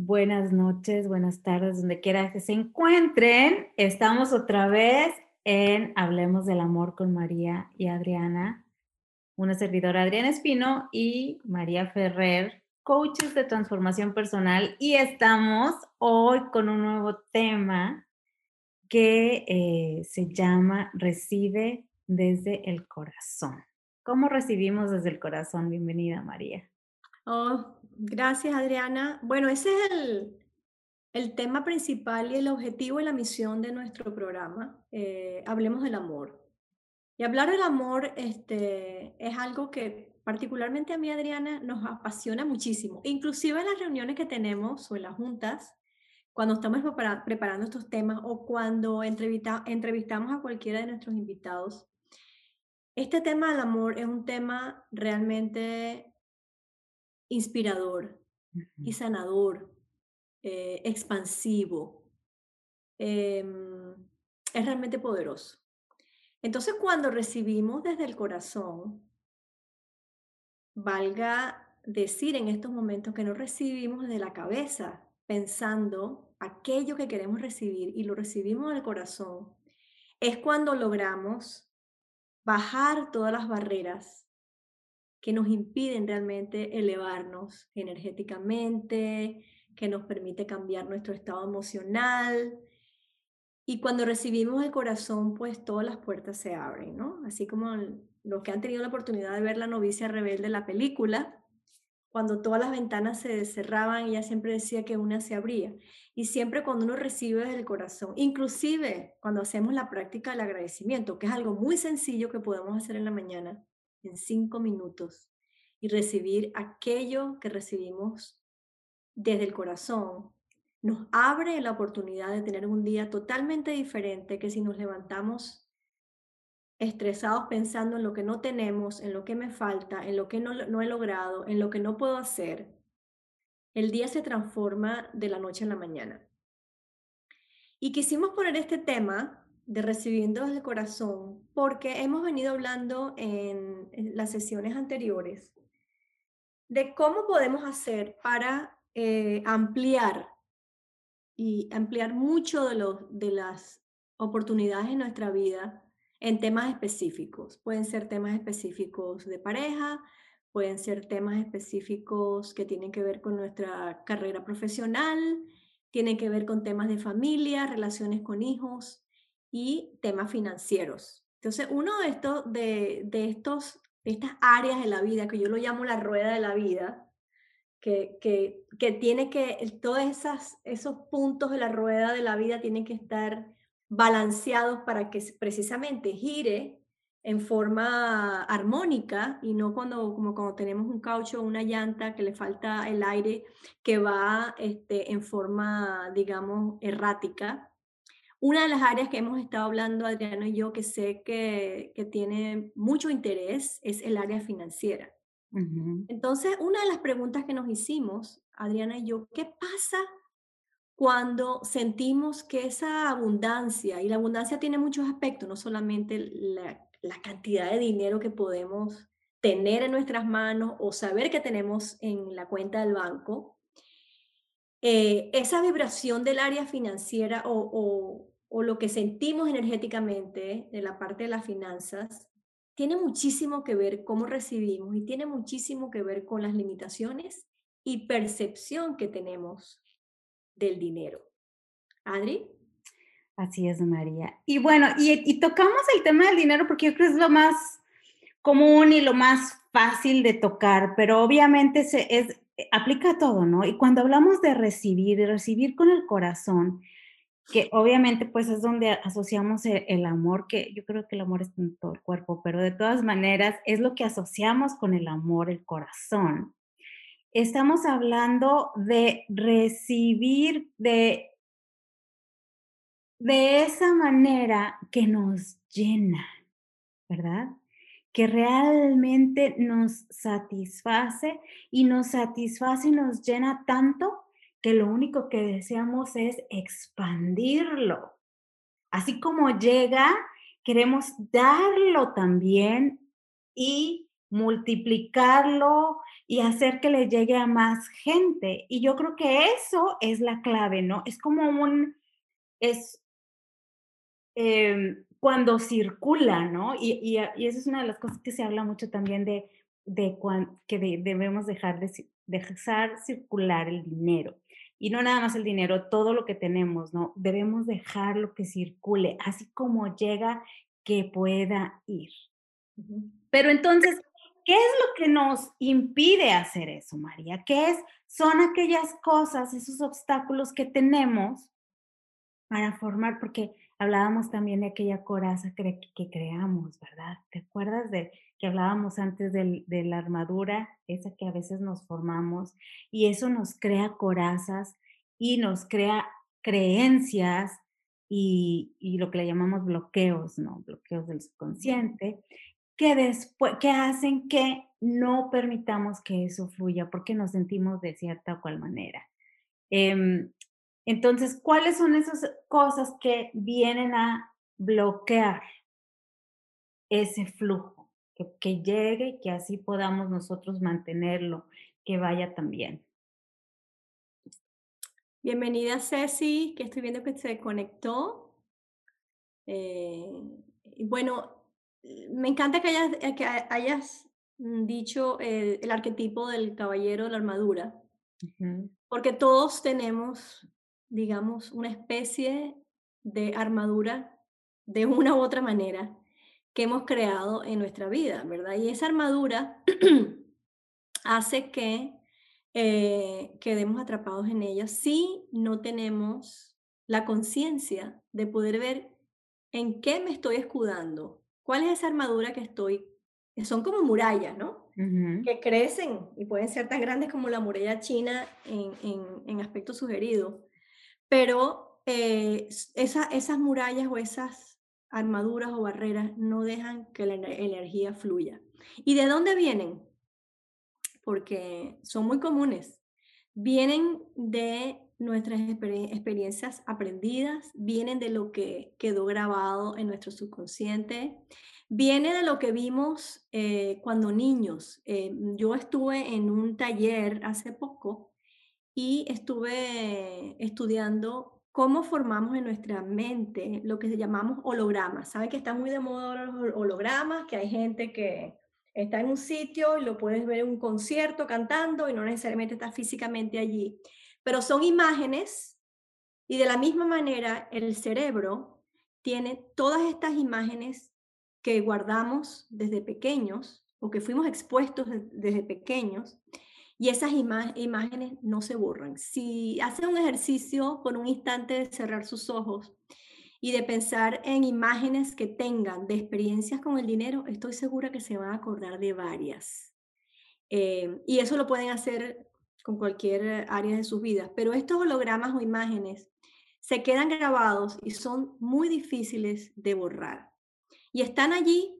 Buenas noches, buenas tardes, donde quiera que se encuentren. Estamos otra vez en Hablemos del Amor con María y Adriana, una servidora Adriana Espino y María Ferrer, coaches de transformación personal. Y estamos hoy con un nuevo tema que eh, se llama Recibe desde el corazón. ¿Cómo recibimos desde el corazón? Bienvenida, María. Oh, gracias, Adriana. Bueno, ese es el, el, tema principal y el objetivo y la misión de nuestro programa. Eh, hablemos del amor. Y hablar del amor este, es algo que particularmente a mí, Adriana, nos apasiona muchísimo. Inclusive en las reuniones que tenemos o en las juntas, cuando estamos preparando estos temas o cuando entrevistamos a cualquiera de nuestros invitados, este tema del amor es un tema realmente inspirador y sanador, eh, expansivo. Em, es realmente poderoso. Entonces, cuando recibimos desde el corazón, valga decir en estos momentos que no recibimos desde la cabeza, pensando aquello que queremos recibir y lo recibimos del corazón, es cuando logramos bajar todas las barreras que nos impiden realmente elevarnos energéticamente, que nos permite cambiar nuestro estado emocional. Y cuando recibimos el corazón, pues todas las puertas se abren, ¿no? Así como los que han tenido la oportunidad de ver la novicia rebelde, la película, cuando todas las ventanas se cerraban, ella siempre decía que una se abría. Y siempre cuando uno recibe desde el corazón, inclusive cuando hacemos la práctica del agradecimiento, que es algo muy sencillo que podemos hacer en la mañana, en cinco minutos y recibir aquello que recibimos desde el corazón, nos abre la oportunidad de tener un día totalmente diferente que si nos levantamos estresados pensando en lo que no tenemos, en lo que me falta, en lo que no, no he logrado, en lo que no puedo hacer, el día se transforma de la noche a la mañana. Y quisimos poner este tema de recibiendo desde el corazón, porque hemos venido hablando en, las sesiones anteriores de cómo podemos hacer para eh, ampliar y ampliar mucho de, los, de las oportunidades en nuestra vida en temas específicos. Pueden ser temas específicos de pareja, pueden ser temas específicos que tienen que ver con nuestra carrera profesional, tienen que ver con temas de familia, relaciones con hijos, y temas financieros. Entonces, uno de estos, de, de estos, estas áreas de la vida, que yo lo llamo la rueda de la vida, que, que, que tiene que, todos esas, esos puntos de la rueda de la vida tienen que estar balanceados para que precisamente gire en forma armónica y no cuando, como cuando tenemos un caucho o una llanta que le falta el aire que va este, en forma, digamos, errática. Una de las áreas que hemos estado hablando, Adriano y yo, que sé que, que tiene mucho interés, es el área financiera. Entonces, una de las preguntas que nos hicimos, Adriana y yo, ¿qué pasa cuando sentimos que esa abundancia, y la abundancia tiene muchos aspectos, no solamente la, la cantidad de dinero que podemos tener en nuestras manos o saber que tenemos en la cuenta del banco, eh, esa vibración del área financiera o, o, lo que sentimos energéticamente de la parte de las finanzas tiene muchísimo que ver cómo recibimos y tiene muchísimo que ver con las limitaciones y percepción que tenemos del dinero. Adri. Así es, María. Y bueno, y, tocamos el tema del dinero porque yo creo que es lo más común y lo más fácil de tocar, pero obviamente se, es, aplica todo, ¿no? Y cuando hablamos de recibir, de recibir con el corazón, que obviamente pues es donde asociamos el, el, amor, que yo creo que el amor es en todo el cuerpo, pero de todas maneras es lo que asociamos con el amor, el corazón. Estamos hablando de recibir de, de esa manera que nos llena, ¿verdad? que realmente nos satisface y nos satisface y nos llena tanto que lo único que deseamos es expandirlo. Así como llega, queremos darlo también y multiplicarlo y hacer que le llegue a más gente. Y yo creo que eso es la clave, ¿no? Es como un, es em, cuando circula, ¿no? Y, y, y, es una de las cosas que se habla mucho también de, de que debemos dejar de dejar circular el dinero. Y no nada más el dinero, todo lo que tenemos, ¿no? Debemos dejarlo que circule, así como llega, que pueda ir. Pero entonces, ¿qué es lo que nos impide hacer eso, María? ¿Qué es? Son aquellas cosas, esos obstáculos que tenemos para formar, porque hablábamos también de aquella coraza que, que creamos, ¿verdad? ¿Te acuerdas de que hablábamos antes de la armadura, esa que a veces nos formamos? Y eso nos crea corazas y nos crea creencias y, y lo que le llamamos bloqueos, ¿no? Bloqueos del subconsciente, que después, que hacen que no permitamos que eso fluya porque nos sentimos de cierta o cual manera. Eh, entonces, ¿cuáles son esas cosas que vienen a bloquear ese flujo? Que, llegue y que así podamos nosotros mantenerlo, que vaya también. Bienvenida Ceci, que estoy viendo que se conectó. Eh, bueno, me encanta que hayas, que hayas dicho el, arquetipo del caballero de la armadura, porque todos tenemos digamos, una especie de armadura de una u otra manera que hemos creado en nuestra vida, ¿verdad? Y esa armadura hace que eh, quedemos atrapados en ella si no tenemos la conciencia de poder ver en qué me estoy escudando, cuál es esa armadura que estoy, son como murallas, ¿no? Que crecen y pueden ser tan grandes como la muralla china en, en, en aspecto sugerido pero eh, esas murallas o esas armaduras o barreras no dejan que la energía fluya. ¿Y de dónde vienen? Porque son muy comunes. Vienen de nuestras experiencias aprendidas, vienen de lo que quedó grabado en nuestro subconsciente, viene de lo que vimos eh, cuando niños. Eh, yo estuve en un taller hace poco y estuve estudiando cómo formamos en nuestra mente lo que llamamos hologramas. Saben que está muy de moda los hologramas, que hay gente que está en un sitio y lo puedes ver en un concierto cantando y no necesariamente está físicamente allí, pero son imágenes y de la misma manera el cerebro tiene todas estas imágenes que guardamos desde pequeños o que fuimos expuestos desde pequeños y esas imágenes no se borran. Si hace un ejercicio por un instante de cerrar sus ojos y de pensar en imágenes que tengan de experiencias con el dinero, estoy segura que se van a acordar de varias. Eh, y eso lo pueden hacer con cualquier área de sus vidas, pero estos hologramas o imágenes se quedan grabados y son muy difíciles de borrar. Y están allí,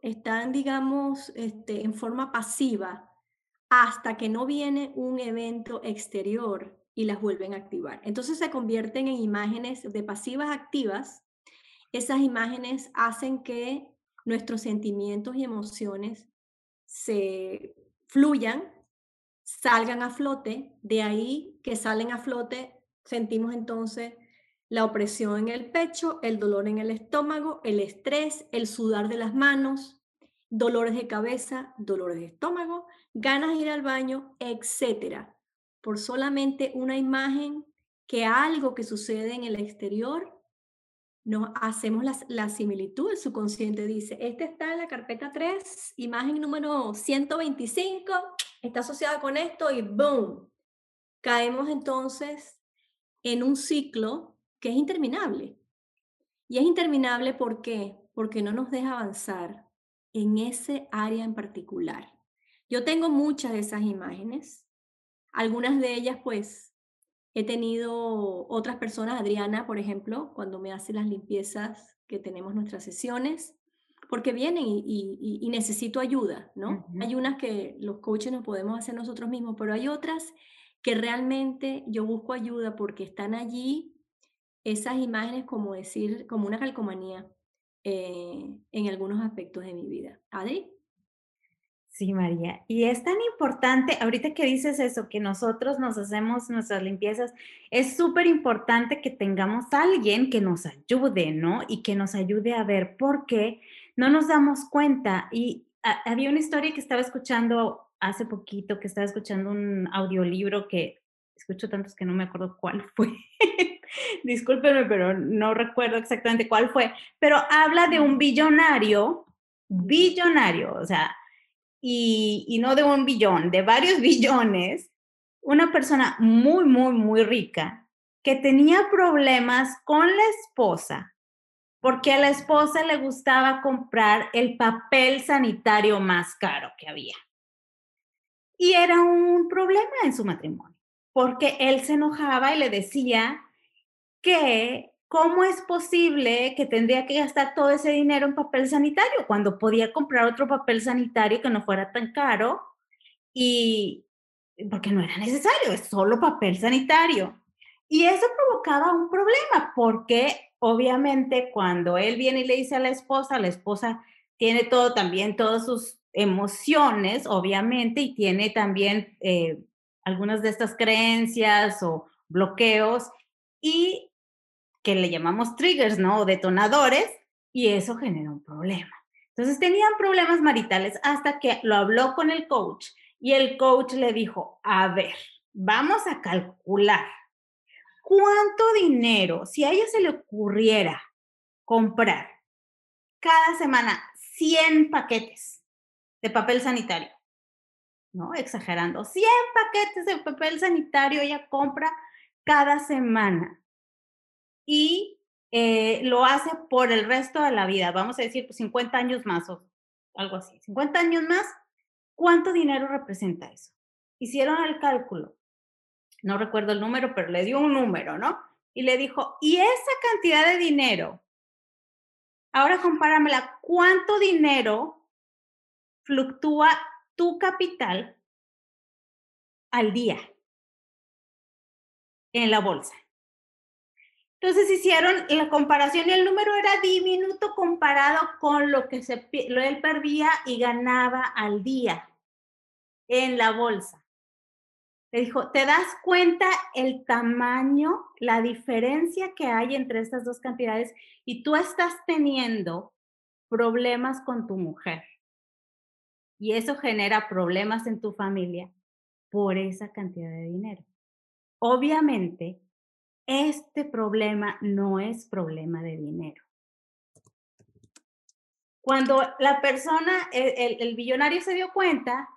están, digamos, este, en forma pasiva hasta que no viene un evento exterior y las vuelven a activar. Entonces se convierten en imágenes de pasivas activas. Esas imágenes hacen que nuestros sentimientos y emociones se fluyan, salgan a flote. De ahí que salen a flote, sentimos entonces la opresión en el pecho, el dolor en el estómago, el estrés, el sudar de las manos, dolores de cabeza, dolores de estómago, ganas de ir al baño, etcétera, por solamente una imagen que algo que sucede en el exterior, nos hacemos la, similitud, el subconsciente dice, este está en la carpeta 3, imagen número 125, está asociada con esto y ¡boom! Caemos entonces en un ciclo que es interminable. Y es interminable ¿por qué? Porque no nos deja avanzar, en ese área en particular. Yo tengo muchas de esas imágenes. Algunas de ellas, pues, he tenido otras personas, Adriana, por ejemplo, cuando me hace las limpiezas que tenemos nuestras sesiones, porque vienen y, necesito ayuda, ¿no? Hay unas que los coaches nos podemos hacer nosotros mismos, pero hay otras que realmente yo busco ayuda porque están allí esas imágenes, como decir, como una calcomanía. Eh, en algunos aspectos de mi vida. Adri. Sí, María. Y es tan importante, ahorita que dices eso, que nosotros nos hacemos nuestras limpiezas, es súper importante que tengamos a alguien que nos ayude, ¿no? Y que nos ayude a ver por qué no nos damos cuenta. Y había una historia que estaba escuchando hace poquito, que estaba escuchando un audiolibro que escucho tantos que no me acuerdo cuál fue. Discúlpenme, pero no recuerdo exactamente cuál fue. Pero habla de un billonario, billonario, o sea, y, no de un billón, de varios billones, una persona muy, muy, muy rica que tenía problemas con la esposa porque a la esposa le gustaba comprar el papel sanitario más caro que había. Y era un problema en su matrimonio, porque él se enojaba y le decía que ¿cómo es posible que tendría que gastar todo ese dinero en papel sanitario cuando podía comprar otro papel sanitario que no fuera tan caro? Y porque no era necesario, es solo papel sanitario. Y eso provocaba un problema porque obviamente cuando él viene y le dice a la esposa, la esposa tiene todo también, todas sus emociones, obviamente, y tiene también eh, algunas de estas creencias o bloqueos, y que le llamamos triggers, ¿no? O detonadores, y eso genera un problema. Entonces tenían problemas maritales hasta que lo habló con el coach y el coach le dijo, a ver, vamos a calcular cuánto dinero, si a ella se le ocurriera comprar cada semana 100 paquetes de papel sanitario, ¿no? Exagerando, 100 paquetes de papel sanitario ella compra cada semana y eh, lo hace por el resto de la vida, vamos a decir, pues 50 años más o algo así, 50 años más, ¿cuánto dinero representa eso? Hicieron el cálculo, no recuerdo el número, pero le dio un número, ¿no? Y le dijo, y esa cantidad de dinero, ahora compáramela, ¿cuánto dinero fluctúa tu capital al día en la bolsa? Entonces hicieron la comparación y el número era diminuto comparado con lo que se, él perdía y ganaba al día en la bolsa. Le dijo, ¿te das cuenta el tamaño, la diferencia que hay entre estas dos cantidades? Y tú estás teniendo problemas con tu mujer. Y eso genera problemas en tu familia por esa cantidad de dinero. Obviamente, este problema no es problema de dinero. Cuando la persona, el, el, billonario se dio cuenta,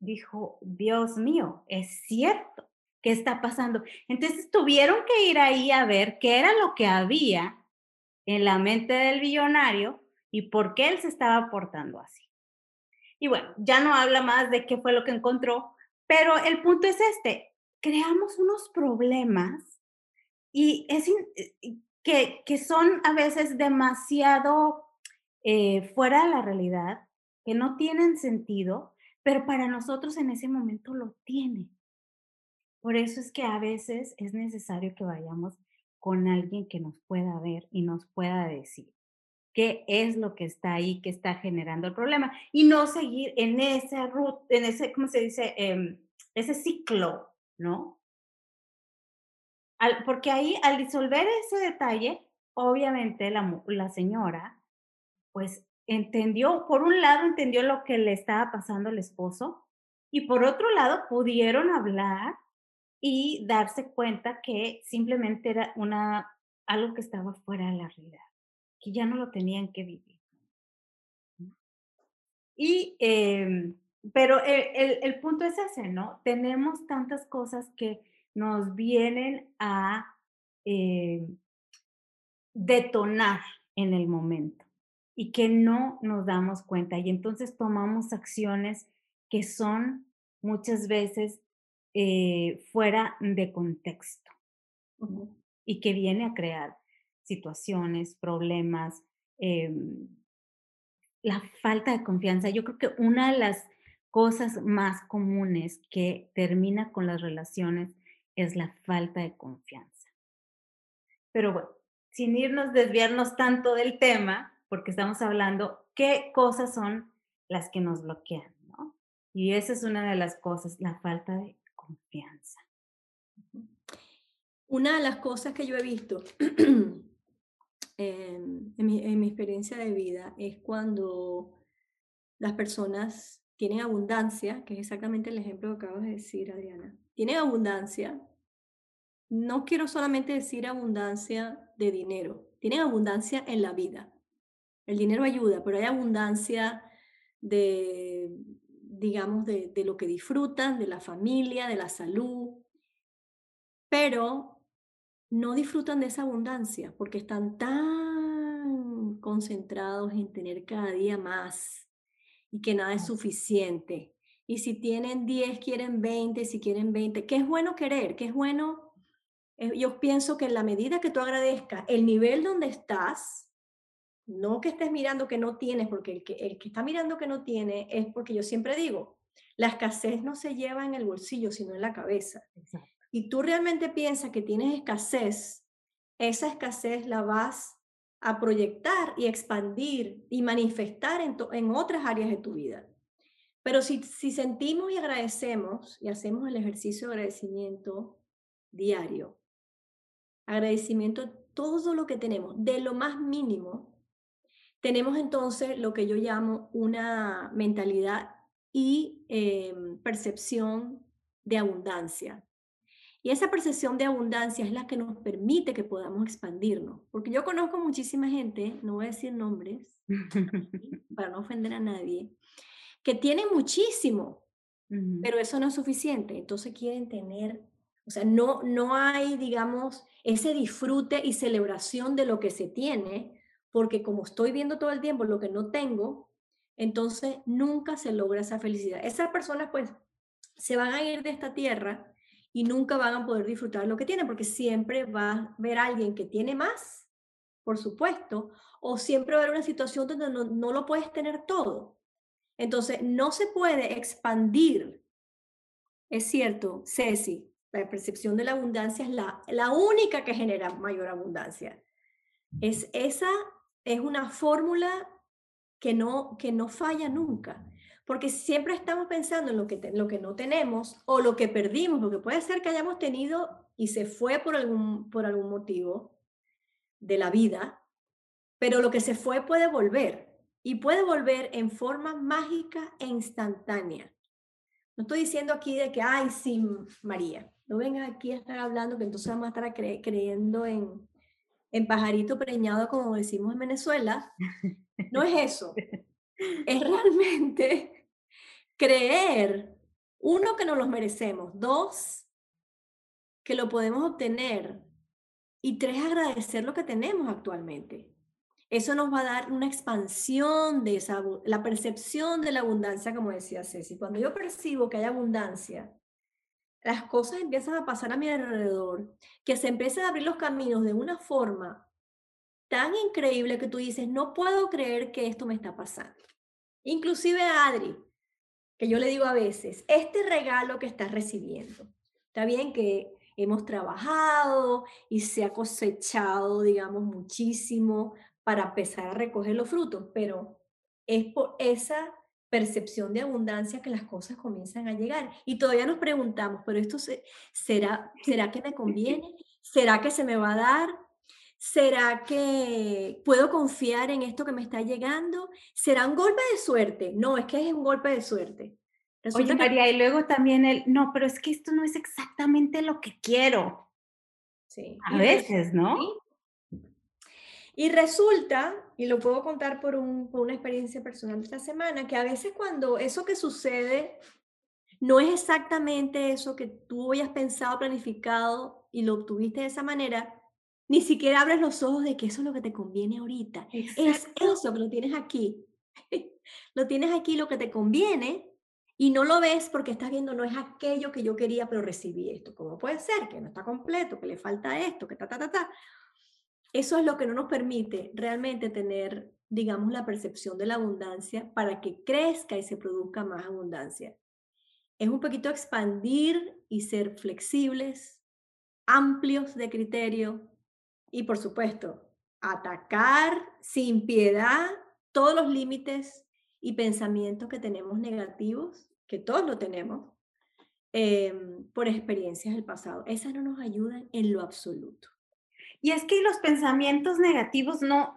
dijo, Dios mío, es cierto, ¿qué está pasando? Entonces tuvieron que ir ahí a ver qué era lo que había en la mente del billonario y por qué él se estaba portando así. Y bueno, ya no habla más de qué fue lo que encontró, pero el punto es este, creamos unos problemas y es eh, que, que, son a veces demasiado eh, fuera de la realidad, que no tienen sentido, pero para nosotros en ese momento lo tiene. Por eso es que a veces es necesario que vayamos con alguien que nos pueda ver y nos pueda decir qué es lo que está ahí, que está generando el problema y no seguir en ese ruta, en ese, ¿cómo se dice? Em, ese ciclo, ¿no? porque ahí, al disolver ese detalle, obviamente la, la señora, pues entendió, por un lado entendió lo que le estaba pasando al esposo y por otro lado pudieron hablar y darse cuenta que simplemente era una, algo que estaba fuera de la realidad, que ya no lo tenían que vivir. Y, em, pero el, el punto es ese, ¿no? Tenemos tantas cosas que nos vienen a eh, detonar en el momento y que no nos damos cuenta. Y entonces tomamos acciones que son muchas veces eh, fuera de contexto y que viene a crear situaciones, problemas, em, la falta de confianza. Yo creo que una de las cosas más comunes que termina con las relaciones es la falta de confianza. Pero bueno, sin irnos, desviarnos tanto del tema, porque estamos hablando qué cosas son las que nos bloquean. Y esa es una de las cosas, la falta de confianza. Una de las cosas que yo he visto en, mi, experiencia de vida es cuando las personas tienen abundancia, que es exactamente el ejemplo que acabas de decir, Adriana, tienen abundancia. No quiero solamente decir abundancia de dinero, tienen abundancia en la vida. El dinero ayuda, pero hay abundancia de, digamos, de, de lo que disfrutan, de la familia, de la salud, pero no disfrutan de esa abundancia porque están tan concentrados en tener cada día más y que nada es suficiente. Y si tienen 10, quieren 20, si quieren 20, ¿qué es bueno querer? ¿Qué es bueno? Eh, yo pienso que en la medida que tú agradezcas el nivel donde estás, no que estés mirando que no tienes, porque el que, el que está mirando que no tiene es porque yo siempre digo, la escasez no se lleva en el bolsillo, sino en la cabeza. Exacto y tú realmente piensas que tienes escasez, esa escasez la vas a proyectar y expandir y manifestar en, en otras áreas de tu vida. Pero si, si sentimos y agradecemos y hacemos el ejercicio de agradecimiento diario, agradecimiento todo lo que tenemos, de lo más mínimo, tenemos entonces lo que yo llamo una mentalidad y em, percepción de abundancia. Y esa percepción de abundancia es la que nos permite que podamos expandirnos. Porque yo conozco muchísima gente, no voy a decir nombres, para no ofender a nadie, que tienen muchísimo, pero eso no es suficiente. Entonces quieren tener, o sea, no, no hay, digamos, ese disfrute y celebración de lo que se tiene, porque como estoy viendo todo el tiempo lo que no tengo, entonces nunca se logra esa felicidad. Esas personas pues se van a ir de esta tierra y nunca van a poder disfrutar lo que tienen, porque siempre va a ver a alguien que tiene más, por supuesto, o siempre va a haber una situación donde no, lo puedes tener todo. Entonces, no se puede expandir. Es cierto, Ceci, la percepción de la abundancia es la, la única que genera mayor abundancia. Es, esa es una fórmula que no, que no falla nunca porque siempre estamos pensando en lo que, lo que no tenemos o lo que perdimos, lo que puede ser que hayamos tenido y se fue por algún, por algún motivo de la vida, pero lo que se fue puede volver y puede volver en forma mágica e instantánea. No estoy diciendo aquí de que, ay, sí, María, no vengas aquí a estar hablando que entonces vamos a estar creyendo en, en pajarito preñado, como decimos en Venezuela. No es eso. Es realmente creer, uno, que nos los merecemos, dos, que lo podemos obtener y tres, agradecer lo que tenemos actualmente. Eso nos va a dar una expansión de esa, la percepción de la abundancia, como decía Ceci. Cuando yo percibo que hay abundancia, las cosas empiezan a pasar a mi alrededor, que se empiezan a abrir los caminos de una forma tan increíble que tú dices, no puedo creer que esto me está pasando. Inclusive Adri, que yo le digo a veces, este regalo que estás recibiendo, está bien que hemos trabajado y se ha cosechado, digamos, muchísimo para empezar a recoger los frutos, pero es por esa percepción de abundancia que las cosas comienzan a llegar. Y todavía nos preguntamos, pero esto será, ¿será que me conviene? ¿Será que se me va a dar? ¿Será que puedo confiar en esto que me está llegando? ¿Será un golpe de suerte? No, es que es un golpe de suerte. Oye, María, y luego también el, no, pero es que esto no es exactamente lo que quiero. Sí. A veces, ¿no? Y resulta, y lo puedo contar por, un, por una experiencia personal de esta semana, que a veces cuando eso que sucede no es exactamente eso que tú hayas pensado, planificado y lo obtuviste de esa manera, ni siquiera abres los ojos de que eso es lo que te conviene ahorita. Es eso que lo tienes aquí. lo tienes aquí lo que te conviene y no lo ves porque estás viendo no es aquello que yo quería, pero recibí esto. ¿Cómo puede ser? Que no está completo, que le falta esto, que ta, ta, ta, ta. Eso es lo que no nos permite realmente tener, digamos, la percepción de la abundancia para que crezca y se produzca más abundancia. Es un poquito expandir y ser flexibles, amplios de criterio, y por supuesto, atacar sin piedad todos los límites y pensamientos que tenemos negativos, que todos lo tenemos, em, por experiencias del pasado. Esas no nos ayudan en lo absoluto. Y es que los pensamientos negativos no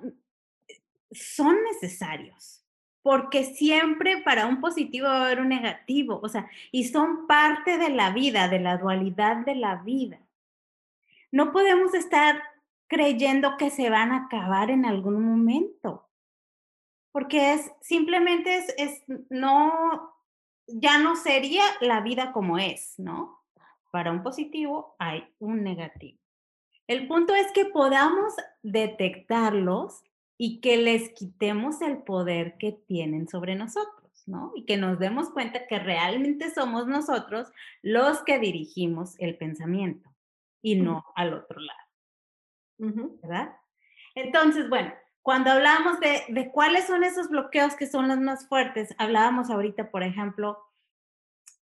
son necesarios, porque siempre para un positivo va a haber un negativo, o sea, y son parte de la vida, de la dualidad de la vida. No podemos estar creyendo que se van a acabar en algún momento, porque es simplemente es, es no, ya no sería la vida como es, ¿no? Para un positivo hay un negativo. El punto es que podamos detectarlos y que les quitemos el poder que tienen sobre nosotros, ¿no? Y que nos demos cuenta que realmente somos nosotros los que dirigimos el pensamiento y no al otro lado, ¿verdad? Entonces, bueno, cuando hablamos de, de, cuáles son esos bloqueos que son los más fuertes, hablábamos ahorita, por ejemplo,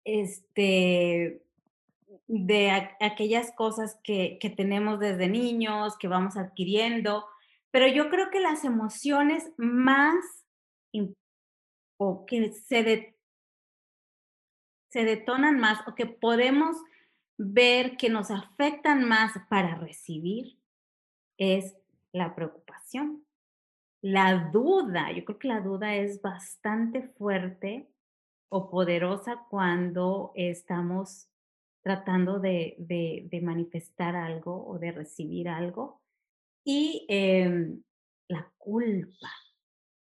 este, de aquellas cosas que, que, tenemos desde niños, que vamos adquiriendo, pero yo creo que las emociones más o que se, se detonan más o que podemos ver que nos afectan más para recibir es la preocupación. La duda, yo creo que la duda es bastante fuerte o poderosa cuando estamos tratando de, manifestar algo o de recibir algo. Y em, la culpa,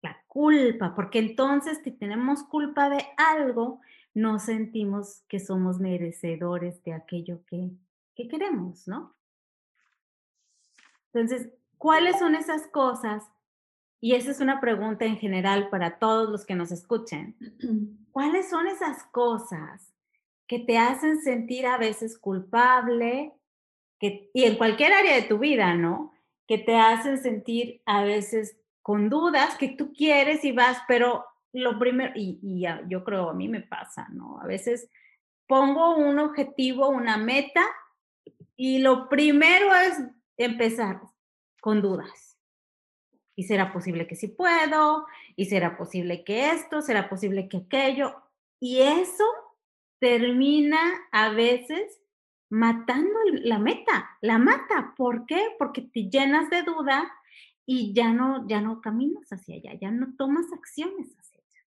la culpa, porque entonces si tenemos culpa de algo, no sentimos que somos merecedores de aquello que, que queremos, ¿no? Entonces, ¿cuáles son esas cosas? Y esa es una pregunta en general para todos los que nos escuchen. ¿Cuáles son esas cosas que te hacen sentir a veces culpable, que, y en cualquier área de tu vida, ¿no? Que te hacen sentir a veces con dudas que tú quieres y vas, pero lo primero, y, y yo creo a mí me pasa, ¿no? A veces pongo un objetivo, una meta, y lo primero es empezar con dudas. ¿Y será posible que sí puedo? ¿Y será posible que esto? ¿Será posible que aquello? Y eso termina a veces matando la meta, la mata. ¿Por qué? Porque te llenas de duda y ya no, ya no caminas hacia allá, ya no tomas acciones hacia allá.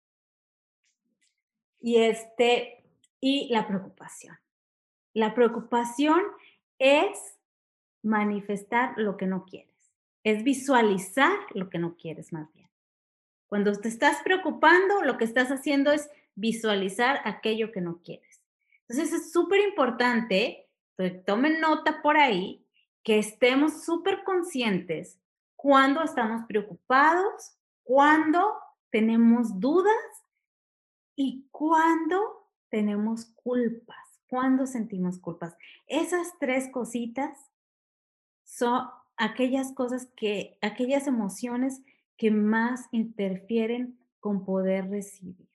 Y este, y la preocupación. La preocupación es manifestar lo que no quieres, es visualizar lo que no quieres más bien. Cuando te estás preocupando, lo que estás haciendo es visualizar aquello que no quieres. Entonces es súper importante, tomen nota por ahí, que estemos súper conscientes cuando estamos preocupados, cuando tenemos dudas y cuando tenemos culpas, cuando sentimos culpas. Esas tres cositas son aquellas cosas que, aquellas emociones que más interfieren con poder recibir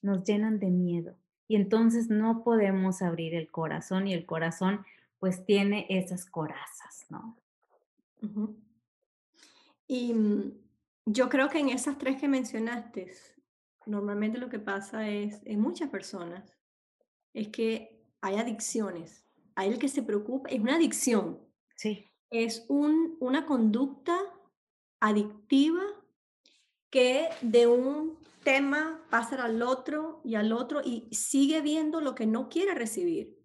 nos llenan de miedo y entonces no podemos abrir el corazón y el corazón pues tiene esas corazas, ¿no? Y mm, yo creo que en esas tres que mencionaste, normalmente lo que pasa es, en muchas personas, es que hay adicciones. Hay el que se preocupa, es una adicción. Sí. Es un, una conducta adictiva que de un tema pasa al otro y al otro y sigue viendo lo que no quiere recibir.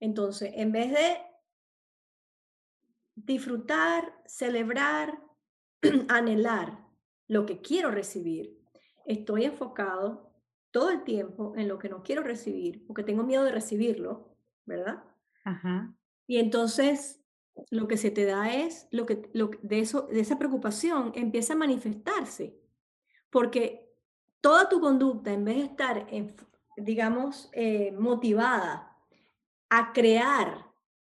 Entonces, en vez de disfrutar, celebrar, anhelar lo que quiero recibir, estoy enfocado todo el tiempo en lo que no quiero recibir, porque tengo miedo de recibirlo, ¿verdad? Ajá. Y entonces lo que se te da es lo que, lo, de eso de esa preocupación empieza a manifestarse porque toda tu conducta, en vez de estar, digamos, eh, motivada a crear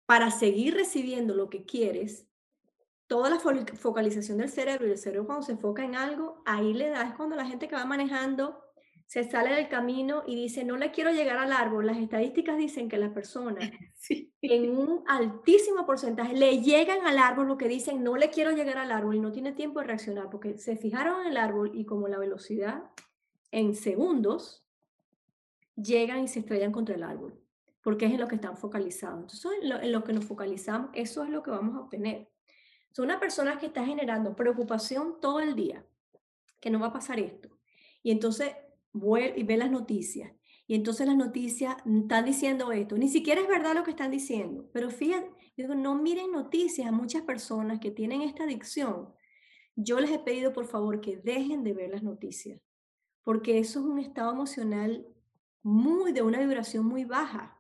para seguir recibiendo lo que quieres, toda la focalización del cerebro y el cerebro cuando se enfoca en algo, ahí le da, cuando la gente que va manejando se sale del camino y dice, no le quiero llegar al árbol. Las estadísticas dicen que las personas en un altísimo porcentaje le llegan al árbol lo que dicen, no le quiero llegar al árbol y no tiene tiempo de reaccionar porque se fijaron en el árbol y como la velocidad en segundos, llegan y se estrellan contra el árbol, porque es en lo que están focalizados. Entonces, en lo, en lo que nos focalizamos, eso es lo que vamos a obtener. Son una persona que está generando preocupación todo el día, que no va a pasar esto. Y entonces y ve las noticias. Y entonces las noticias están diciendo esto. Ni siquiera es verdad lo que están diciendo. Pero fíjate, no miren noticias a muchas personas que tienen esta adicción. Yo les he pedido por favor que dejen de ver las noticias, porque eso es un estado emocional muy de una vibración muy baja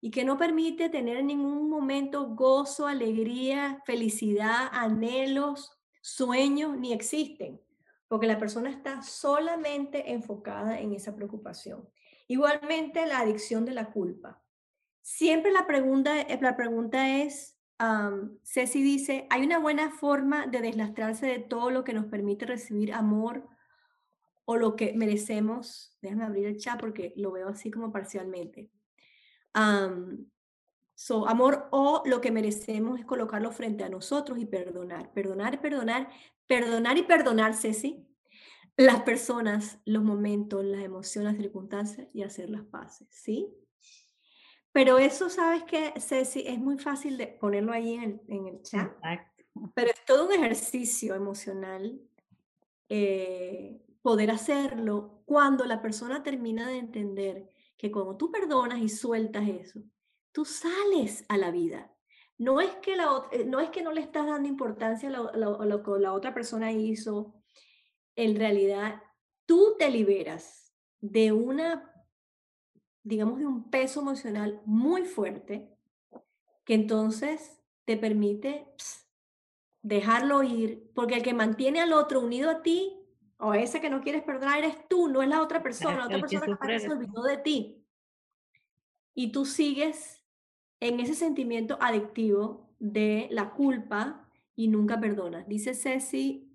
y que no permite tener en ningún momento gozo, alegría, felicidad, anhelos, sueños, ni existen, porque la persona está solamente enfocada en esa preocupación. Igualmente la adicción de la culpa. Siempre la pregunta, eh, la pregunta es, Ceci dice, ¿hay una buena forma de deslastrarse de todo lo que nos permite recibir amor o lo que merecemos? Déjame abrir el chat porque lo veo así como parcialmente. so, amor o lo que merecemos es colocarlo frente a nosotros y perdonar, perdonar, perdonar, perdonar y perdonar, Ceci, las personas, los momentos, las emociones, las circunstancias y hacer las paces, ¿sí? Pero eso, ¿sabes qué, Ceci? Es muy fácil de ponerlo ahí en el, chat. Pero es todo un ejercicio emocional eh, poder hacerlo cuando la persona termina de entender que cuando tú perdonas y sueltas eso, tú sales a la vida. No es que, la, eh, no, es que no le estás dando importancia a lo que la otra persona hizo. En realidad, tú te liberas de una digamos, de un peso emocional muy fuerte, que entonces te permite dejarlo ir, porque el que mantiene al otro unido a ti, o ese que no quieres perdonar, eres tú, no es la otra persona, la otra persona que se olvidó de ti. Y tú sigues en ese sentimiento adictivo de la culpa y nunca perdonas. Dice Ceci,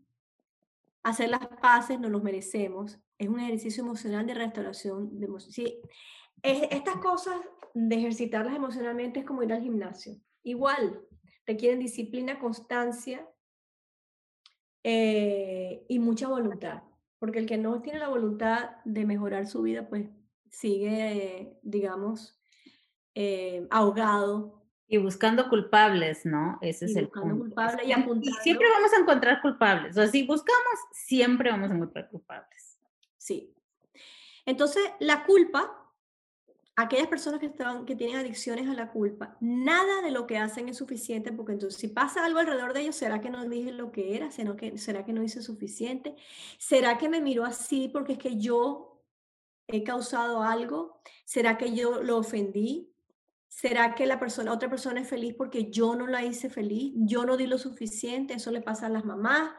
hacer las paces no los merecemos. Es un ejercicio emocional de restauración de emociones estas cosas de ejercitarlas emocionalmente es como ir al gimnasio. Igual, requieren disciplina, constancia eh, y mucha voluntad. Porque el que no tiene la voluntad de mejorar su vida, pues sigue, digamos, eh, ahogado. Y buscando culpables, ¿no? Ese es el punto. Culpables y, y siempre vamos a encontrar culpables. O sea, si buscamos, siempre vamos a encontrar culpables. Sí. Entonces, la culpa aquellas personas que, están, que tienen adicciones a la culpa, nada de lo que hacen es suficiente, porque entonces si pasa algo alrededor de ellos, ¿será que no dije lo que era? ¿Será que, ¿Será que no hice suficiente? ¿Será que me miró así porque es que yo he causado algo? ¿Será que yo lo ofendí? ¿Será que la persona, otra persona es feliz porque yo no la hice feliz? Yo no di lo suficiente, eso le pasa a las mamás,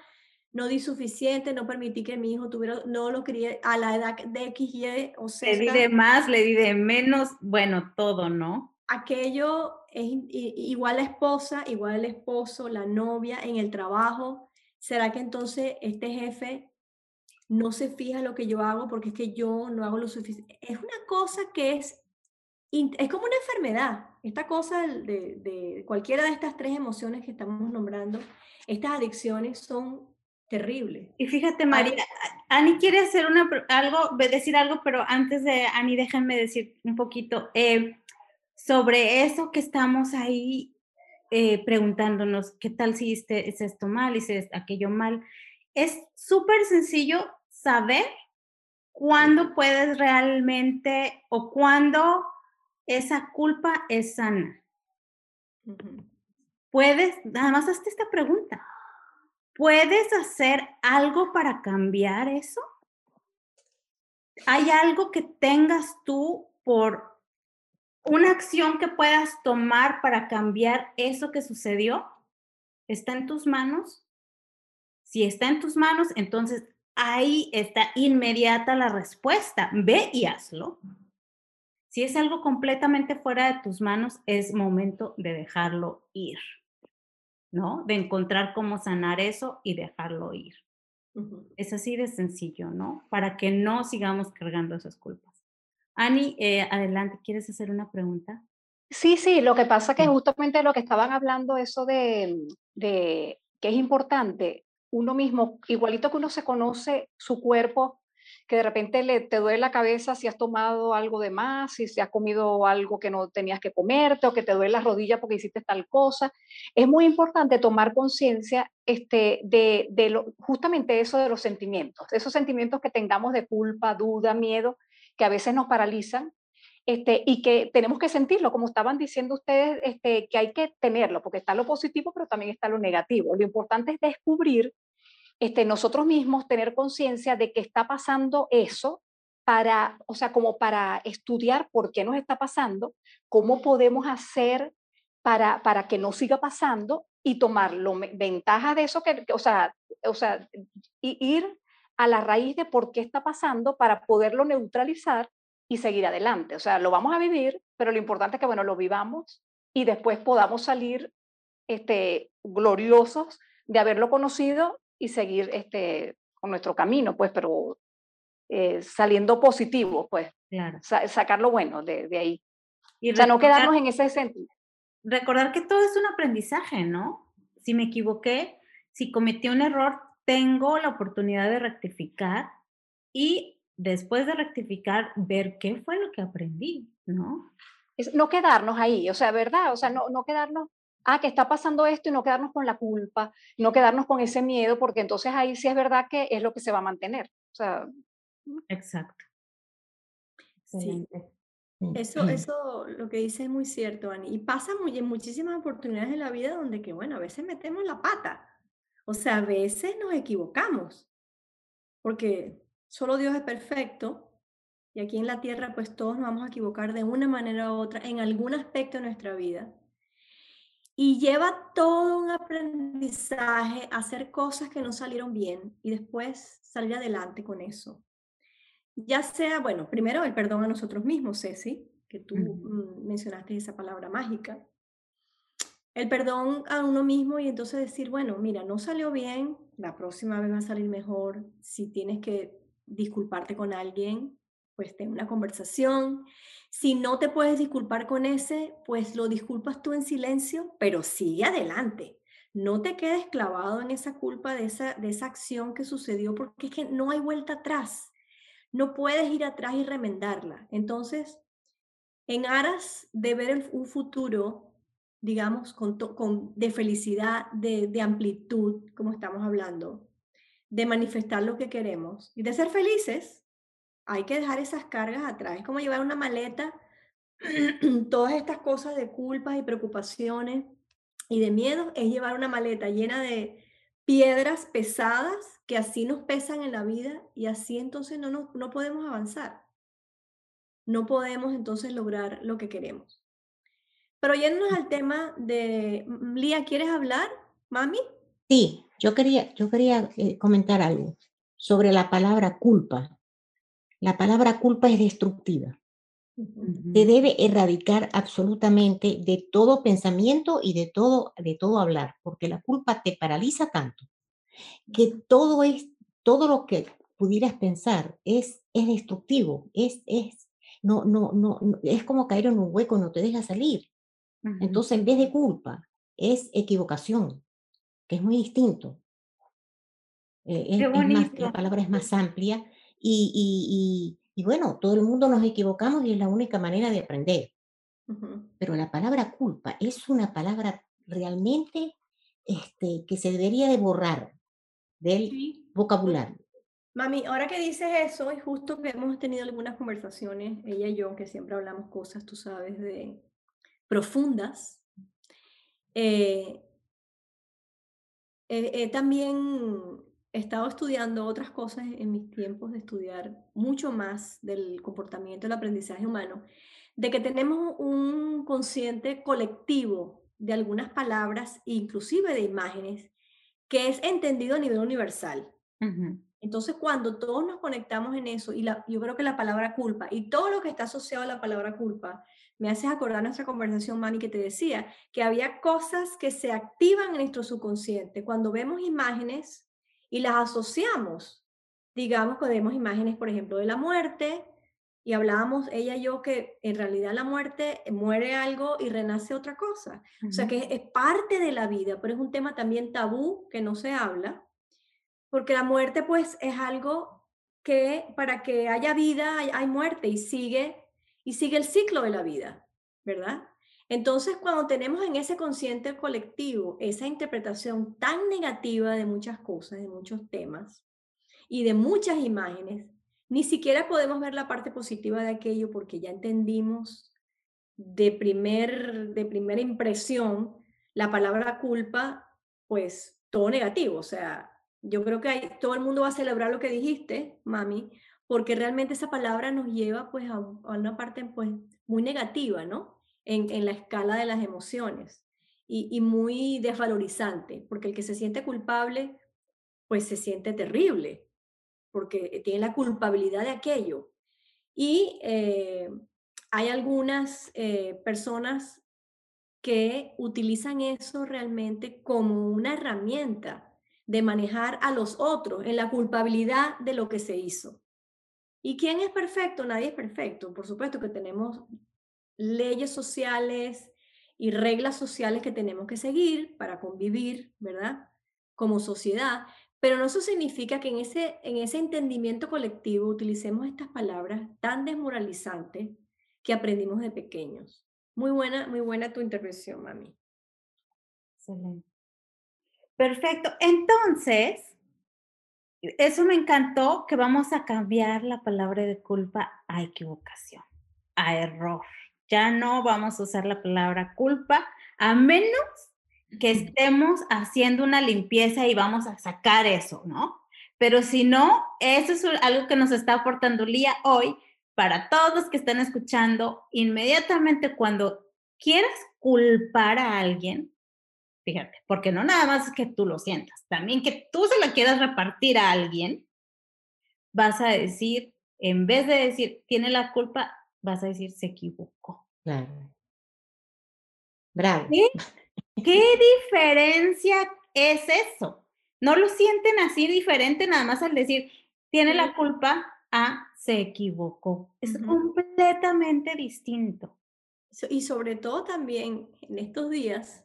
no di suficiente, no permití que mi hijo tuviera, no lo crié a la edad de X, Y o Z. Le di de más, le di de menos, bueno, todo, ¿no? Aquello es igual la esposa, igual el esposo, la novia, en el trabajo. ¿Será que entonces este jefe no se fija lo que yo hago porque es que yo no hago lo suficiente? Es una cosa que es, es como una enfermedad. Esta cosa de, de cualquiera de estas tres emociones que estamos nombrando, estas adicciones son terrible. Y fíjate, María, Ani quiere hacer una, algo, decir algo, pero antes de Ani, déjenme decir un poquito eh, sobre eso que estamos ahí eh, preguntándonos, ¿qué tal si este, es esto mal, si es aquello mal? Es súper sencillo saber cuándo puedes realmente o cuándo esa culpa es sana. Puedes, nada más hazte esta pregunta. ¿Puedes hacer algo para cambiar eso? ¿Hay algo que tengas tú por una acción que puedas tomar para cambiar eso que sucedió? ¿Está en tus manos? Si está en tus manos, entonces ahí está inmediata la respuesta. Ve y hazlo. Si es algo completamente fuera de tus manos, es momento de dejarlo ir. ¿no? De encontrar cómo sanar eso y dejarlo ir. Es así de sencillo, ¿no? Para que no sigamos cargando esas culpas. Ani, eh, adelante, ¿quieres hacer una pregunta? Sí, sí, lo que pasa que justamente lo que estaban hablando, eso de, de que es importante, uno mismo, igualito que uno se conoce su cuerpo, que de repente le, te duele la cabeza si has tomado algo de más, si, has comido algo que no tenías que comerte o que te duele la rodilla porque hiciste tal cosa. Es muy importante tomar conciencia este, de, de lo, justamente eso de los sentimientos, esos sentimientos que tengamos de culpa, duda, miedo, que a veces nos paralizan este, y que tenemos que sentirlo, como estaban diciendo ustedes, este, que hay que tenerlo, porque está lo positivo, pero también está lo negativo. Lo importante es descubrir este, nosotros mismos, tener conciencia de que está pasando eso para, o sea, como para estudiar por qué nos está pasando, cómo podemos hacer para, para que no siga pasando y tomar ventaja de eso, que, o sea, o sea, ir a la raíz de por qué está pasando para poderlo neutralizar y seguir adelante. O sea, lo vamos a vivir, pero lo importante es que, bueno, lo vivamos y después podamos salir este, gloriosos de haberlo conocido y seguir este, con nuestro camino, pues, pero eh, saliendo positivo, pues, claro. sacar lo bueno de, de ahí. Y o sea, no quedarnos en ese sentido. Recordar que todo es un aprendizaje, ¿no? Si me equivoqué, si cometí un error, tengo la oportunidad de rectificar y después de rectificar, ver qué fue lo que aprendí, ¿no? Es no quedarnos ahí, o sea, ¿verdad? O sea, no, no quedarnos, ah, que está pasando esto y no quedarnos con la culpa, no quedarnos con ese miedo, porque entonces ahí sí es verdad que es lo que se va a mantener. O sea, exacto. Sí. Eso, eso lo que dice es muy cierto, Ani. Y pasa muy, en muchísimas oportunidades en la vida donde que, bueno, a veces metemos la pata. O sea, a veces nos equivocamos. Porque solo Dios es perfecto y aquí en la tierra pues todos nos vamos a equivocar de una manera u otra en algún aspecto de nuestra vida. Y lleva todo un aprendizaje a hacer cosas que no salieron bien y después salir adelante con eso. Ya sea, bueno, primero el perdón a nosotros mismos, Ceci, que tú mm, mencionaste esa palabra mágica. El perdón a uno mismo y entonces decir, bueno, mira, no salió bien, la próxima vez va a salir mejor. Si tienes que disculparte con alguien, pues ten una conversación. Si no te puedes disculpar con ese, pues lo disculpas tú en silencio, pero sigue adelante. No te quedes clavado en esa culpa de esa, de esa acción que sucedió, porque es que no hay vuelta atrás. No puedes ir atrás y remendarla. Entonces, en aras de ver un futuro, digamos, con, con de felicidad, de, de amplitud, como estamos hablando, de manifestar lo que queremos y de ser felices, hay que dejar esas cargas atrás. Es como llevar una maleta, todas estas cosas de culpas y preocupaciones y de miedo, es llevar una maleta llena de piedras pesadas que así nos pesan en la vida y así entonces no, no, no podemos avanzar. No podemos entonces lograr lo que queremos. Pero yéndonos al tema de, Lía, ¿quieres hablar, mami? Sí, yo quería, yo quería eh, comentar algo sobre la palabra culpa. La palabra culpa es destructiva. Te debe erradicar absolutamente de todo pensamiento y de todo, de todo hablar, porque la culpa te paraliza tanto que todo es, todo lo que pudieras pensar es, es destructivo, es, es, no, no, no, es como caer en un hueco, no te deja salir. Entonces, en vez de culpa, es equivocación que es muy distinto. Eh, es, más, la palabra es más amplia y, y, bueno, todo el mundo nos equivocamos y es la única manera de aprender. Pero la palabra culpa es una palabra realmente este, que se debería de borrar del vocabulario. Mami, ahora que dices eso, es justo que hemos tenido algunas conversaciones, ella y yo, que siempre hablamos cosas, tú sabes, de profundas. Eh, He, también estado estudiando otras cosas en mis tiempos de estudiar mucho más del comportamiento del aprendizaje humano, de que tenemos un consciente colectivo de algunas palabras, inclusive de imágenes, que es entendido a nivel universal. Entonces, cuando todos nos conectamos en eso, y la, yo creo que la palabra culpa y todo lo que está asociado a la palabra culpa, me haces acordar nuestra conversación, Mani, que te decía que había cosas que se activan en nuestro subconsciente cuando vemos imágenes y las asociamos. Digamos que vemos imágenes, por ejemplo, de la muerte y hablábamos ella y yo que en realidad la muerte muere algo y renace otra cosa. O sea que es parte de la vida, pero es un tema también tabú que no se habla, porque la muerte pues es algo que para que haya vida hay, hay muerte y sigue, y sigue el ciclo de la vida, ¿verdad? Entonces, cuando tenemos en ese consciente colectivo esa interpretación tan negativa de muchas cosas, de muchos temas y de muchas imágenes, ni siquiera podemos ver la parte positiva de aquello porque ya entendimos de, primer, de primera impresión la palabra culpa, pues todo negativo. O sea, yo creo que todo el mundo va a celebrar lo que dijiste, mami, porque realmente esa palabra nos lleva pues a, a una parte pues muy negativa, ¿no? En, la escala de las emociones y, muy desvalorizante, porque el que se siente culpable, pues se siente terrible, porque tiene la culpabilidad de aquello. Y eh, hay algunas eh, personas que utilizan eso realmente como una herramienta de manejar a los otros en la culpabilidad de lo que se hizo. ¿Y quién es perfecto? Nadie es perfecto. Por supuesto que tenemos leyes sociales y reglas sociales que tenemos que seguir para convivir, ¿verdad? Como sociedad. Pero no eso significa que en ese, en ese entendimiento colectivo utilicemos estas palabras tan desmoralizantes que aprendimos de pequeños. Muy buena, muy buena tu intervención, mami. Excelente. Perfecto. Entonces, eso me encantó que vamos a cambiar la palabra de culpa a equivocación, a error ya no vamos a usar la palabra culpa, a menos que estemos haciendo una limpieza y vamos a sacar eso, ¿no? Pero si no, eso es algo que nos está aportando Lía hoy para todos los que están escuchando. Inmediatamente cuando quieras culpar a alguien, fíjate, porque no nada más es que tú lo sientas, también que tú se la quieras repartir a alguien, vas a decir, en vez de decir, tiene la culpa, vas a decir, se equivocó. Claro. Bravo. ¿Qué, diferencia es eso? No lo sienten así diferente nada más al decir, tiene la culpa a se equivocó. Es completamente distinto. Y sobre todo también en estos días,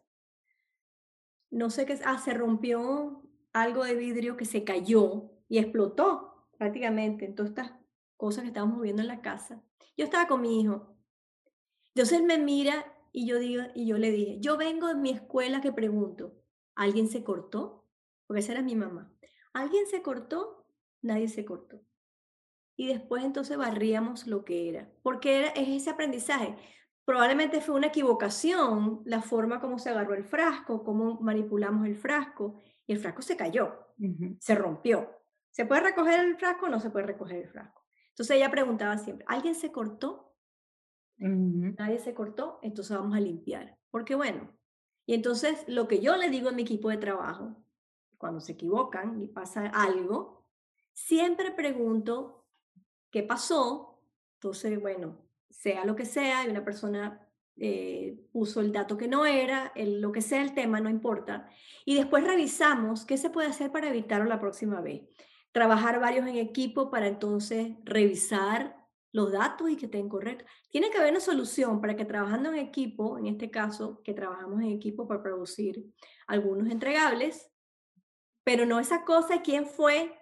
no sé qué, ah, se rompió algo de vidrio que se cayó y explotó prácticamente en todas estas cosas que estábamos viendo en la casa. Yo estaba con mi hijo. Entonces él me mira y yo, digo, y yo le dije, yo vengo de mi escuela que pregunto, ¿alguien se cortó? Porque esa era mi mamá. ¿Alguien se cortó? Nadie se cortó. Y después entonces barríamos lo que era, porque era, es ese aprendizaje. Probablemente fue una equivocación la forma como se agarró el frasco, cómo manipulamos el frasco, y el frasco se cayó, se rompió. ¿Se puede recoger el frasco o no se puede recoger el frasco? Entonces ella preguntaba siempre, ¿alguien se cortó? Nadie se cortó, entonces vamos a limpiar. Porque bueno, y entonces lo que yo le digo a mi equipo de trabajo, cuando se equivocan y pasa algo, siempre pregunto qué pasó. Entonces, bueno, sea lo que sea, y una persona eh, puso el dato que no era, lo que sea el tema, no importa. Y después revisamos qué se puede hacer para evitarlo la próxima vez trabajar varios en equipo para entonces revisar los datos y que estén correctos. Tiene que haber una solución para que trabajando en equipo, en este caso, que trabajamos en equipo para producir algunos entregables, pero no esa cosa, quién fue,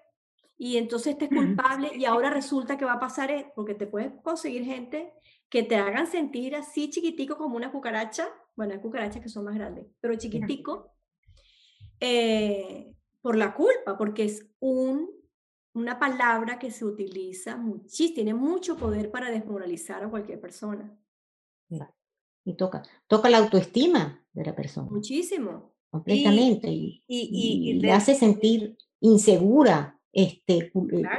y entonces este es culpable y ahora resulta que va a pasar, e-, porque te puedes conseguir gente que te hagan sentir así chiquitico como una cucaracha, bueno, hay cucarachas que son más grandes, pero chiquitico, eh, por la culpa, porque es un una palabra que se utiliza muchísimo, tiene mucho poder para desmoralizar a cualquier persona. Y toca, toca la autoestima de la persona. Muchísimo. Completamente. Y, y, le hace sentir insegura, este, eh,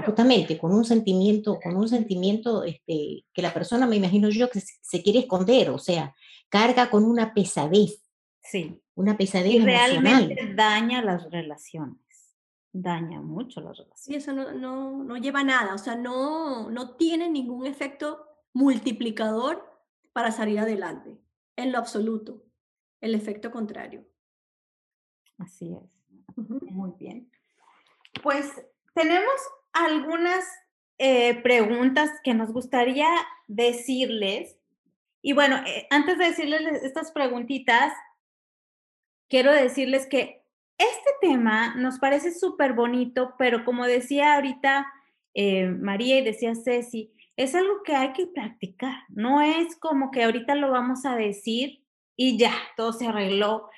justamente con un sentimiento, con un sentimiento este, que la persona, me imagino yo, que se quiere esconder, o sea, carga con una pesadez. Sí. Una pesadez y realmente daña las relaciones daña mucho la relación. Sí, eso no, no, no lleva nada, o sea, no, no tiene ningún efecto multiplicador para salir adelante, en lo absoluto, el efecto contrario. Así es. Muy bien. Pues tenemos algunas eh, preguntas que nos gustaría decirles. Y bueno, eh, antes de decirles estas preguntitas, quiero decirles que este tema nos parece súper bonito, pero como decía ahorita eh, María y decía Ceci, es algo que hay que practicar, no es como que ahorita lo vamos a decir y ya, todo se arregló.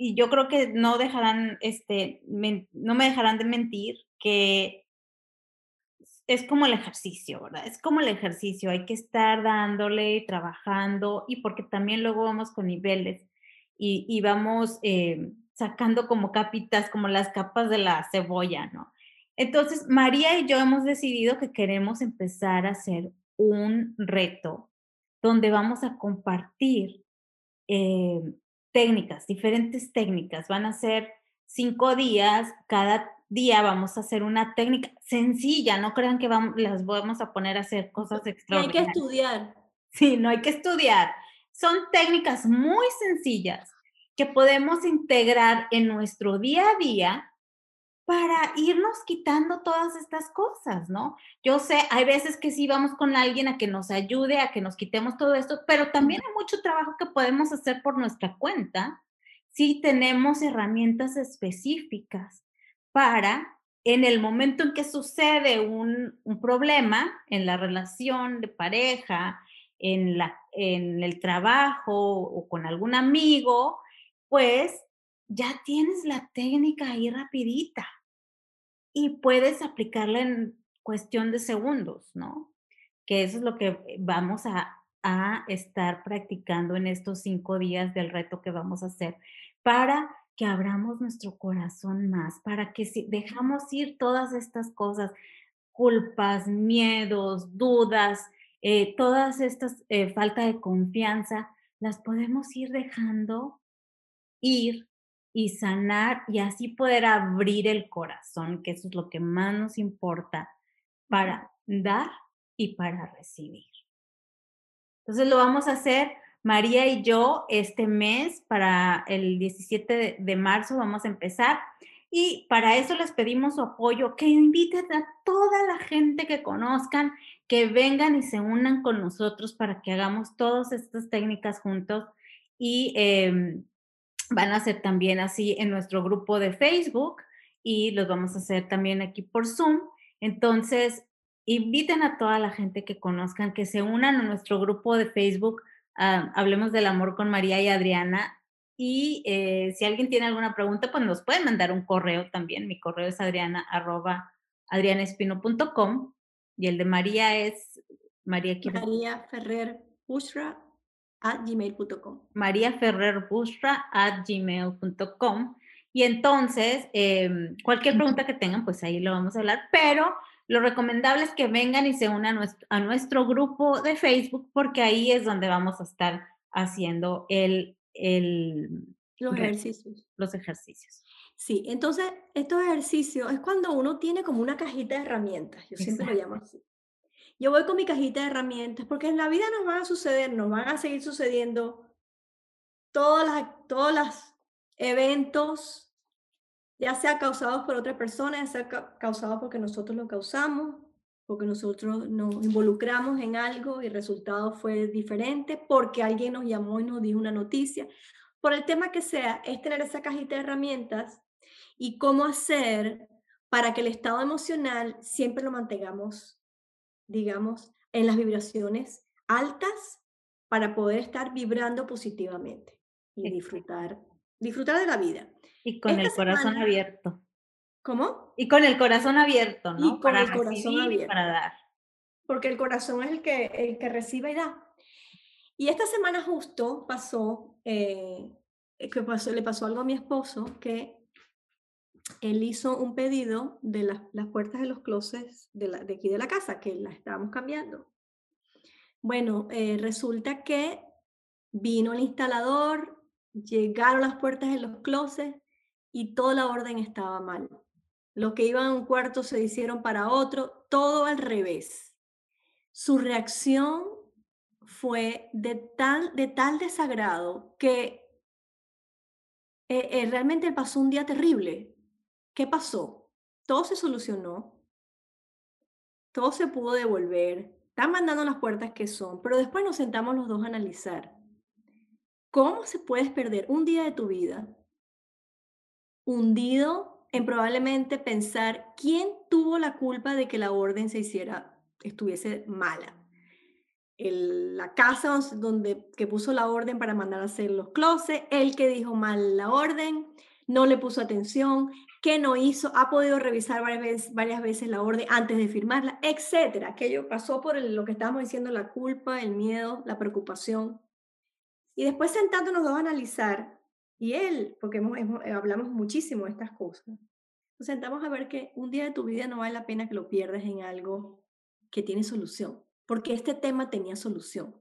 Y yo creo que no dejarán, este, no me dejarán de mentir que es como el ejercicio, ¿verdad? Es como el ejercicio, hay que estar dándole, trabajando y porque también luego vamos con niveles y, vamos eh, sacando como capitas, como las capas de la cebolla, ¿no? Entonces, María y yo hemos decidido que queremos empezar a hacer un reto donde vamos a compartir eh, técnicas, diferentes técnicas. Van a ser cinco días, cada día vamos a hacer una técnica sencilla, no crean que vamos, las vamos a poner a hacer cosas extraordinarias. hay que estudiar. Sí, no hay que estudiar. Son técnicas muy sencillas que podemos integrar en nuestro día a día para irnos quitando todas estas cosas, ¿no? Yo sé, hay veces que sí vamos con alguien a que nos ayude, a que nos quitemos todo esto, pero también hay mucho trabajo que podemos hacer por nuestra cuenta si tenemos herramientas específicas para, en el momento en que sucede un, problema en la relación de pareja, en, la, en el trabajo o con algún amigo, pues ya tienes la técnica ahí rapidita y puedes aplicarla en cuestión de segundos, ¿no? Que eso es lo que vamos a, estar practicando en estos cinco días del reto que vamos a hacer para que abramos nuestro corazón más, para que si dejamos ir todas estas cosas, culpas, miedos, dudas, eh, todas estas eh, falta de confianza, las podemos ir dejando ir y sanar y así poder abrir el corazón, que eso es lo que más nos importa para dar y para recibir. Entonces lo vamos a hacer María y yo este mes para el 17 de marzo vamos a empezar y para eso les pedimos su apoyo, que inviten a toda la gente que conozcan, que vengan y se unan con nosotros para que hagamos todas estas técnicas juntos y eh, van a ser también así en nuestro grupo de Facebook y los vamos a hacer también aquí por Zoom. Entonces, inviten a toda la gente que conozcan, que se unan a nuestro grupo de Facebook. Ah, hablemos del amor con María y Adriana. Y eh, si alguien tiene alguna pregunta, pues nos pueden mandar un correo también. Mi correo es adriana arroba adrianespino.com y el de María es María, María Ferrer Bushra at gmail.com. María Ferrer at gmail.com. Y entonces, em, cualquier pregunta que tengan, pues ahí lo vamos a hablar, pero lo recomendable es que vengan y se unan a nuestro, a nuestro grupo de Facebook, porque ahí es donde vamos a estar haciendo el, el los ejercicios. Los ejercicios. Sí, entonces estos ejercicios es cuando uno tiene como una cajita de herramientas, yo siempre lo llamo así. Yo voy con mi cajita de herramientas porque en la vida nos van a suceder, nos van a seguir sucediendo todos los todas las eventos, ya sea causados por otra persona, ya sea causados porque nosotros lo causamos, porque nosotros nos involucramos en algo y el resultado fue diferente, porque alguien nos llamó y nos dijo una noticia. Por el tema que sea, es tener esa cajita de herramientas y cómo hacer para que el estado emocional siempre lo mantengamos digamos, en las vibraciones altas para poder estar vibrando positivamente y disfrutar, disfrutar de la vida. Y con el corazón abierto. ¿Cómo? Y con el corazón abierto, ¿no? Y con el corazón abierto. Para dar. Porque el corazón es el que, el que recibe y da. Y esta semana justo pasó, eh, que pasó, le pasó algo a mi esposo que él hizo un pedido de las, puertas de los closets de, de, aquí de la casa, que las estábamos cambiando. Bueno, eh, resulta que vino el instalador, llegaron las puertas de los closets y toda la orden estaba mal. Los que iban a un cuarto se hicieron para otro, todo al revés. Su reacción fue de tal, de tal desagrado que eh, eh, realmente pasó un día terrible. ¿Qué pasó? Todo se solucionó, todo se pudo devolver, están mandando las puertas que son, pero después nos sentamos los dos a analizar cómo se puede perder un día de tu vida hundido en probablemente pensar quién tuvo la culpa de que la orden se hiciera, estuviese mala. la casa donde que puso la orden para mandar a hacer los closets, el que dijo mal la orden, no le puso atención, que no hizo, ha podido revisar varias veces, varias veces la orden antes de firmarla, etcétera. Aquello pasó por lo que estábamos diciendo, la culpa, el miedo, la preocupación. Y después sentándonos dos a analizar, y él, porque eh, hablamos muchísimo de estas cosas, nos sentamos a ver que un día de tu vida no vale la pena que lo pierdas en algo que tiene solución, porque este tema tenía solución.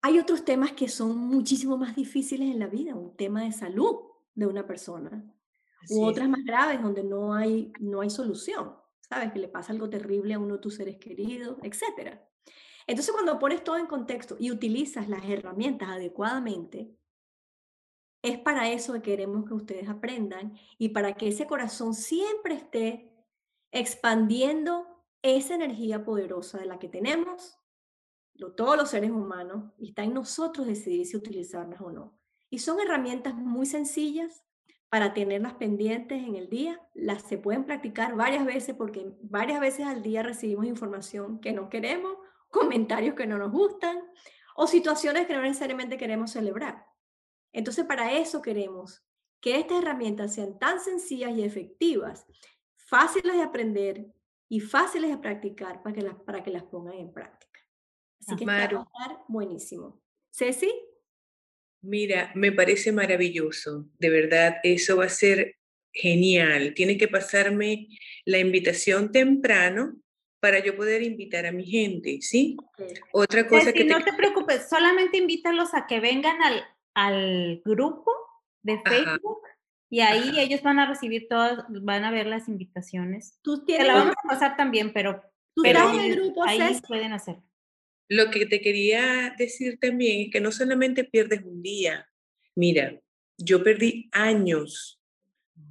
Hay otros temas que son muchísimo más difíciles en la vida, un tema de salud de una persona, u otras más graves donde no hay, no hay solución, ¿sabes? Que le pasa algo terrible a uno de tus seres queridos, etc. Entonces, cuando pones todo en contexto y utilizas las herramientas adecuadamente, es para eso que queremos que ustedes aprendan y para que ese corazón siempre esté expandiendo esa energía poderosa de la que tenemos, todos los seres humanos, y está en nosotros decidir si utilizarlas o no. Y son herramientas muy sencillas para tenerlas pendientes en el día. Las se pueden practicar varias veces porque varias veces al día recibimos información que no queremos, comentarios que no nos gustan o situaciones que no necesariamente queremos celebrar. Entonces, para eso queremos que estas herramientas sean tan sencillas y efectivas, fáciles de aprender y fáciles de practicar para que las, para que las pongan en práctica. Así que va a estar buenísimo. Ceci. Mira, me parece maravilloso, de verdad, eso va a ser genial. Tiene que pasarme la invitación temprano para yo poder invitar a mi gente, ¿sí? Otra cosa que... No te preocupes, solamente invítalos a que vengan al, al grupo de Facebook y ahí ellos van a recibir todas, van a ver las invitaciones. ¿Tú Te la vamos a pasar también, pero, pero ahí pueden hacerlo. Lo que te quería decir también es que no solamente pierdes un día. Mira, yo perdí años,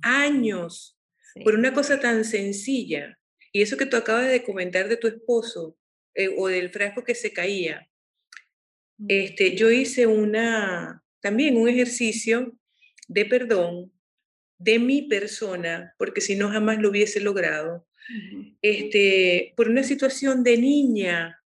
años, por una cosa tan sencilla. Y eso que tú acabas de comentar de tu esposo eh, o del frasco que se caía. Este, yo hice una, también un ejercicio de perdón de mi persona, porque si no jamás lo hubiese logrado, este, por una situación de niña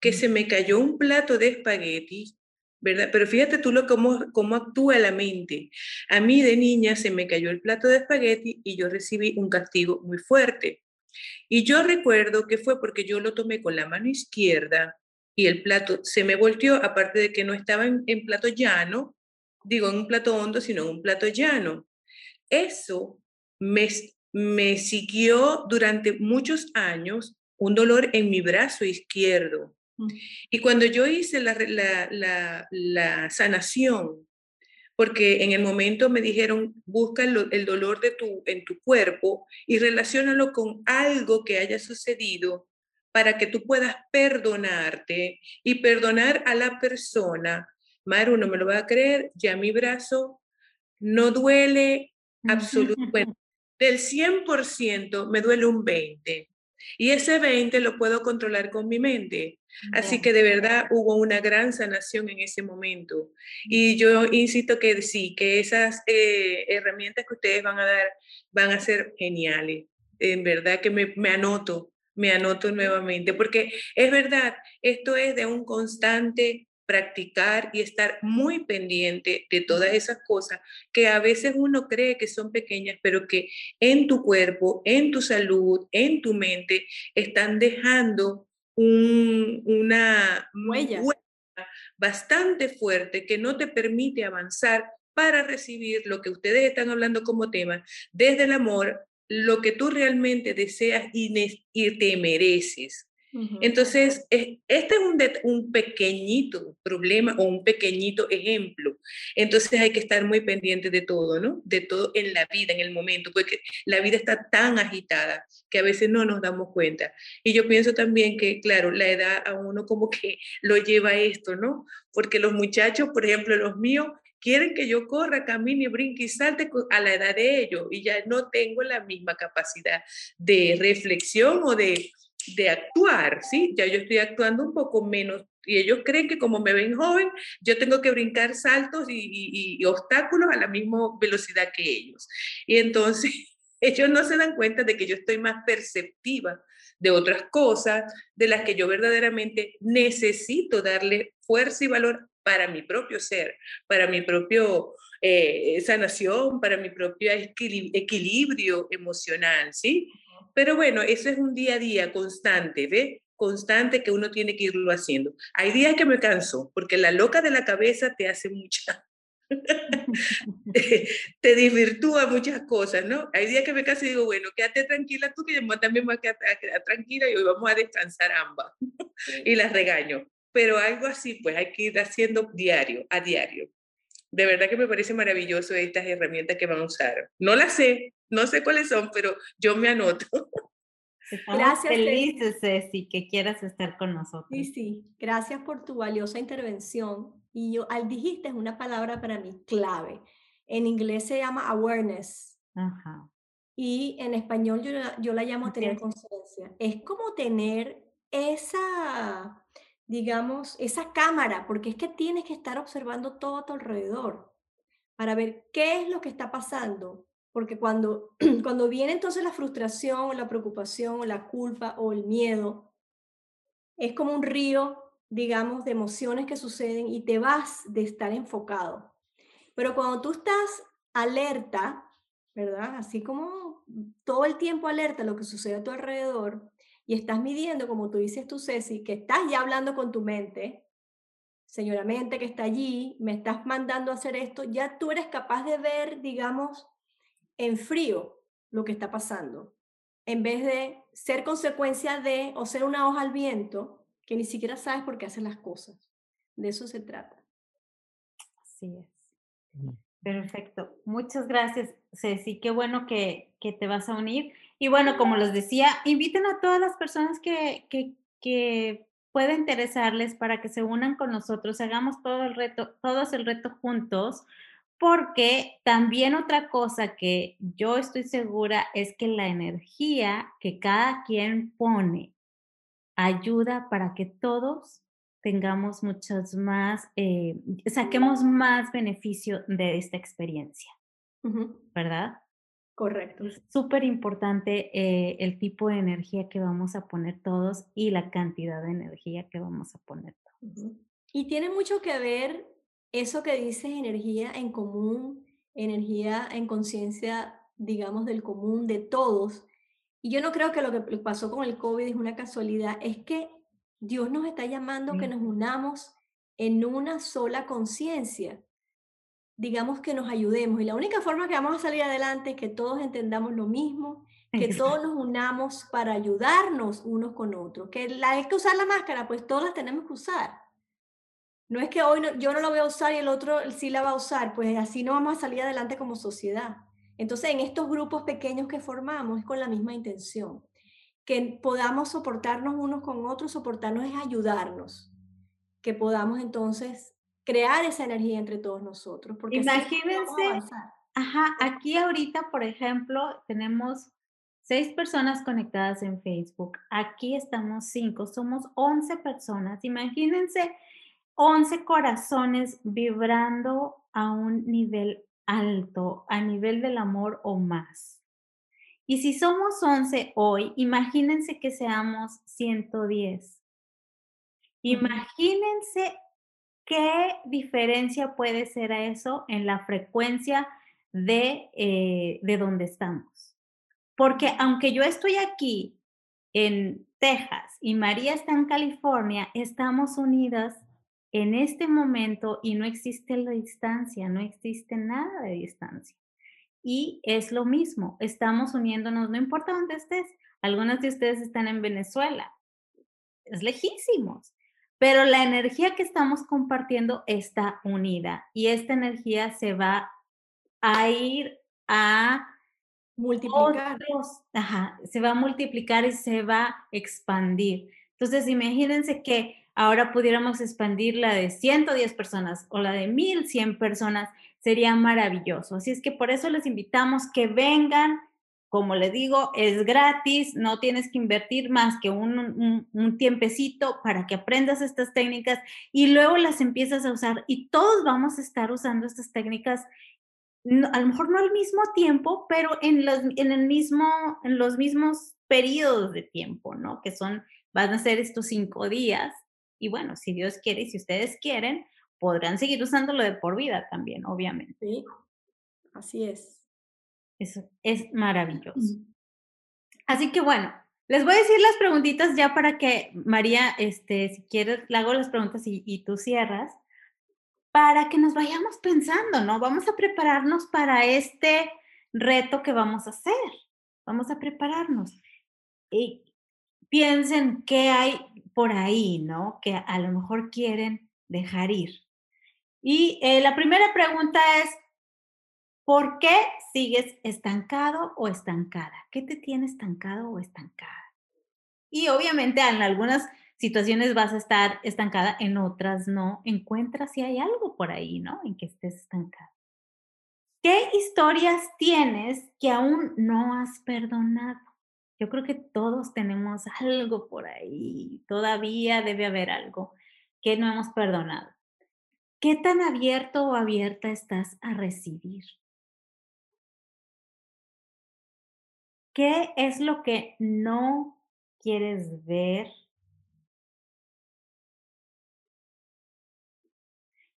que se me cayó un plato de espagueti, ¿verdad? Pero fíjate tú lo, cómo, cómo actúa la mente. A mí de niña se me cayó el plato de espagueti y yo recibí un castigo muy fuerte. Y yo recuerdo que fue porque yo lo tomé con la mano izquierda y el plato se me volteó, aparte de que no estaba en, plato llano, digo en un plato hondo, sino en un plato llano. Eso me, me siguió durante muchos años un dolor en mi brazo izquierdo. Y cuando yo hice la, la, la, sanación, porque en el momento me dijeron, busca el, el, dolor de tu, en tu cuerpo y relacionalo con algo que haya sucedido para que tú puedas perdonarte y perdonar a la persona. Maru, no me lo va a creer, ya mi brazo no duele absolutamente. del 100% me duele un 20%. Y ese 20 lo puedo controlar con mi mente. Así que de verdad hubo una gran sanación en ese momento. Y yo insisto que sí, que esas eh, herramientas que ustedes van a dar van a ser geniales. En verdad que me, me anoto, me anoto nuevamente, porque es verdad, esto es de un constante practicar y estar muy pendiente de todas esas cosas que a veces uno cree que son pequeñas, pero que en tu cuerpo, en tu salud, en tu mente, están dejando una huella. bastante fuerte que no te permite avanzar para recibir lo que ustedes están hablando como tema, desde el amor, lo que tú realmente deseas y, y te mereces. Entonces, este es un, un, pequeñito problema o un pequeñito ejemplo. Entonces hay que estar muy pendiente de todo, ¿no? De todo en la vida, en el momento, porque la vida está tan agitada que a veces no nos damos cuenta. Y yo pienso también que, claro, la edad a uno como que lo lleva a esto, ¿no? Porque los muchachos, por ejemplo, los míos, quieren que yo corra, camine, brinque y salte a la edad de ellos y ya no tengo la misma capacidad de reflexión o de de actuar, ¿sí? Ya yo estoy actuando un poco menos y ellos creen que como me ven joven, yo tengo que brincar saltos y, obstáculos a la misma velocidad que ellos. Y entonces ellos no se dan cuenta de que yo estoy más perceptiva de otras cosas, de las que yo verdaderamente necesito darle fuerza y valor para mi propio ser, para mi propio eh, sanación, para mi propio equilibrio emocional, ¿sí? Pero bueno, eso es un día a día constante, ¿ve? Constante que uno tiene que irlo haciendo. Hay días que me canso, porque la loca de la cabeza te hace mucha, te, desvirtúa muchas cosas, ¿no? Hay días que me canso y digo, bueno, quédate tranquila tú, que yo también me voy a quedar, a quedar tranquila y hoy vamos a descansar ambas. y las regaño. Pero algo así, pues hay que ir haciendo diario, a diario de verdad que me parece maravilloso estas herramientas que van a usar. No las sé, no sé cuáles son, pero yo me anoto. Gracias, felices, Ceci, que quieras estar con nosotros. Sí, sí, gracias por tu valiosa intervención. Y yo, al dijiste, es una palabra para mí clave. En inglés se llama awareness. Ajá. Y en español yo, yo la llamo tener conciencia. Es como tener esa digamos, esa cámara, porque es que tienes que estar observando todo a tu alrededor para ver qué es lo que está pasando. Porque cuando, cuando viene entonces la frustración, la preocupación, la culpa o el miedo, es como un río, digamos, de emociones que suceden y te vas de estar enfocado. Pero cuando tú estás alerta, ¿verdad? Así como todo el tiempo alerta a lo que sucede a tu alrededor, y estás midiendo, como tú dices tú, Ceci, que estás ya hablando con tu mente, señora mente que está allí, me estás mandando a hacer esto, ya tú eres capaz de ver, digamos, en frío lo que está pasando, en vez de ser consecuencia de o ser una hoja al viento que ni siquiera sabes por qué haces las cosas. De eso se trata. Así es. Perfecto. Muchas gracias, Ceci. Qué bueno que, que te vas a unir. Y bueno, como les decía, inviten a todas las personas que, que, que pueda interesarles para que se unan con nosotros, hagamos todo el reto, todos el reto juntos, porque también otra cosa que yo estoy segura es que la energía que cada quien pone ayuda para que todos tengamos muchos más, eh, saquemos más beneficio de esta experiencia, ¿verdad? Correcto. Es súper importante eh, el tipo de energía que vamos a poner todos y la cantidad de energía que vamos a poner todos. Y tiene mucho que ver eso que dices, energía en común, energía en conciencia, digamos, del común, de todos. Y yo no creo que lo que pasó con el COVID es una casualidad, es que Dios nos está llamando que nos unamos en una sola conciencia digamos que nos ayudemos. Y la única forma que vamos a salir adelante es que todos entendamos lo mismo, que todos nos unamos para ayudarnos unos con otros. Que la, hay que usar la máscara, pues todas las tenemos que usar. No es que hoy yo no la voy a usar y el otro sí la va a usar, pues así no vamos a salir adelante como sociedad. Entonces, en estos grupos pequeños que formamos es con la misma intención, que podamos soportarnos unos con otros, soportarnos es ayudarnos, que podamos entonces crear esa energía entre todos nosotros. Porque Imagínense, ajá, aquí ahorita, por ejemplo, tenemos seis personas conectadas en Facebook. Aquí estamos cinco, somos once personas. Imagínense 11 corazones vibrando a un nivel alto, a nivel del amor o más. Y si somos 11 hoy, imagínense que seamos 110. Imagínense ¿Qué diferencia puede ser a eso en la frecuencia de, eh, de donde estamos? Porque aunque yo estoy aquí en Texas y María está en California, estamos unidas en este momento y no existe la distancia, no existe nada de distancia. Y es lo mismo, estamos uniéndonos, no importa dónde estés. Algunas de ustedes están en Venezuela, es lejísimos pero la energía que estamos compartiendo está unida y esta energía se va a ir a multiplicar. ajá, se va a multiplicar y se va a expandir. Entonces, imagínense que ahora pudiéramos expandir la de 110 personas o la de 1100 personas, sería maravilloso. Así es que por eso les invitamos que vengan como le digo, es gratis, no tienes que invertir más que un, un, tiempecito para que aprendas estas técnicas y luego las empiezas a usar y todos vamos a estar usando estas técnicas, a lo mejor no al mismo tiempo, pero en los, en el mismo, en los mismos periodos de tiempo, ¿no? Que son, van a ser estos cinco días y bueno, si Dios quiere y si ustedes quieren, podrán seguir usándolo de por vida también, obviamente. Sí, así es. Eso es maravilloso. Así que bueno, les voy a decir las preguntitas ya para que María, este, si quieres, le hago las preguntas y, tú cierras, para que nos vayamos pensando, ¿no? Vamos a prepararnos para este reto que vamos a hacer. Vamos a prepararnos. Y piensen qué hay por ahí, ¿no? Que a lo mejor quieren dejar ir. Y eh, la primera pregunta es, ¿Por qué sigues estancado o estancada? ¿Qué te tiene estancado o estancada? Y obviamente en algunas situaciones vas a estar estancada, en otras no. Encuentra si hay algo por ahí, ¿no? En que estés estancada. ¿Qué historias tienes que aún no has perdonado? Yo creo que todos tenemos algo por ahí. Todavía debe haber algo que no hemos perdonado. ¿Qué tan abierto o abierta estás a recibir? ¿Qué es lo que no quieres ver?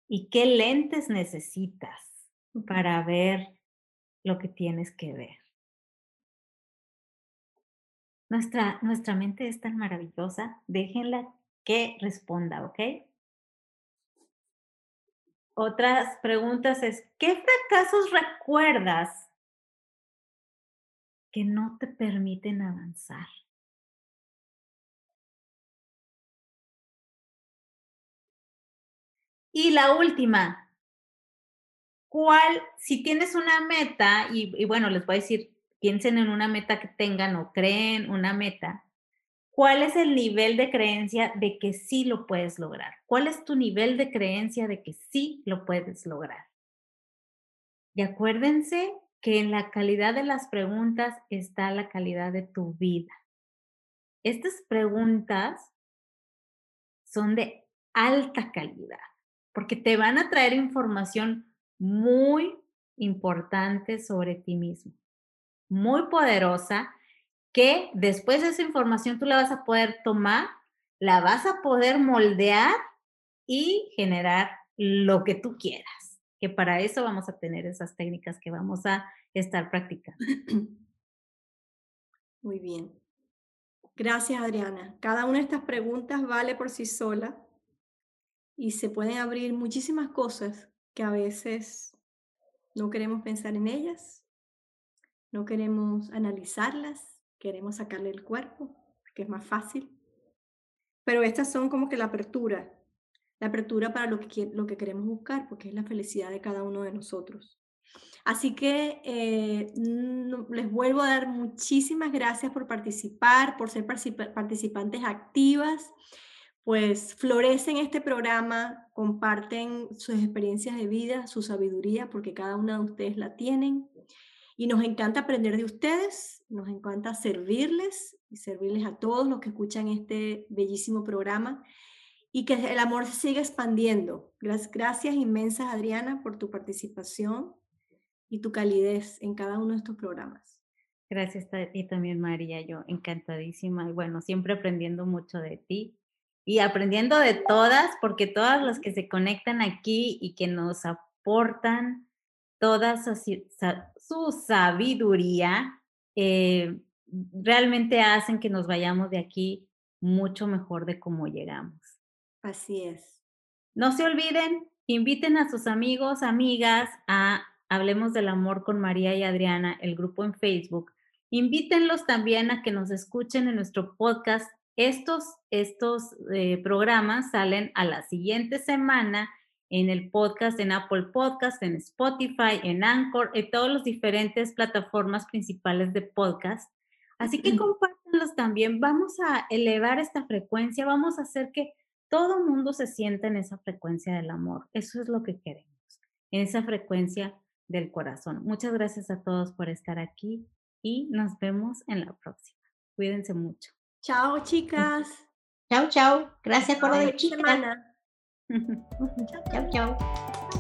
¿Y qué lentes necesitas para ver lo que tienes que ver? Nuestra, nuestra mente es tan maravillosa, déjenla que responda, ¿ok? Otras preguntas es, ¿qué fracasos recuerdas que no te permiten avanzar. Y la última, ¿cuál, si tienes una meta, y, bueno, les voy a decir, piensen en una meta que tengan o creen una meta, ¿cuál es el nivel de creencia de que sí lo puedes lograr? ¿Cuál es tu nivel de creencia de que sí lo puedes lograr? Y acuérdense que en la calidad de las preguntas está la calidad de tu vida. Estas preguntas son de alta calidad porque te van a traer información muy importante sobre ti mismo, muy poderosa, que después de esa información tú la vas a poder tomar, la vas a poder moldear y generar lo que tú quieras que para eso vamos a tener esas técnicas que vamos a estar practicando. Muy bien. Gracias, Adriana. Cada una de estas preguntas vale por sí sola y se pueden abrir muchísimas cosas que a veces no queremos pensar en ellas, no queremos analizarlas, queremos sacarle el cuerpo, que es más fácil. Pero estas son como que la apertura la apertura para lo que, lo que queremos buscar, porque es la felicidad de cada uno de nosotros. Así que eh, les vuelvo a dar muchísimas gracias por participar, por ser participantes activas, pues florecen este programa, comparten sus experiencias de vida, su sabiduría, porque cada una de ustedes la tienen. Y nos encanta aprender de ustedes, nos encanta servirles y servirles a todos los que escuchan este bellísimo programa y que el amor se siga expandiendo. Gracias inmensas, Adriana, por tu participación y tu calidez en cada uno de estos programas. Gracias a ti también, María. Yo encantadísima y bueno, siempre aprendiendo mucho de ti y aprendiendo de todas, porque todas las que se conectan aquí y que nos aportan toda su, sabiduría, eh, realmente hacen que nos vayamos de aquí mucho mejor de cómo llegamos. Así es. No se olviden, inviten a sus amigos, amigas a Hablemos del Amor con María y Adriana, el grupo en Facebook. Invítenlos también a que nos escuchen en nuestro podcast. Estos, estos eh, programas salen a la siguiente semana en el podcast, en Apple Podcast, en Spotify, en Anchor, en todas las diferentes plataformas principales de podcast. Así que compártanlos también. Vamos a elevar esta frecuencia, vamos a hacer que todo mundo se sienta en esa frecuencia del amor. Eso es lo que queremos, en esa frecuencia del corazón. Muchas gracias a todos por estar aquí y nos vemos en la próxima. Cuídense mucho. Chao, chicas. Chao, chao. Gracias por chicas. semana. chao, chao.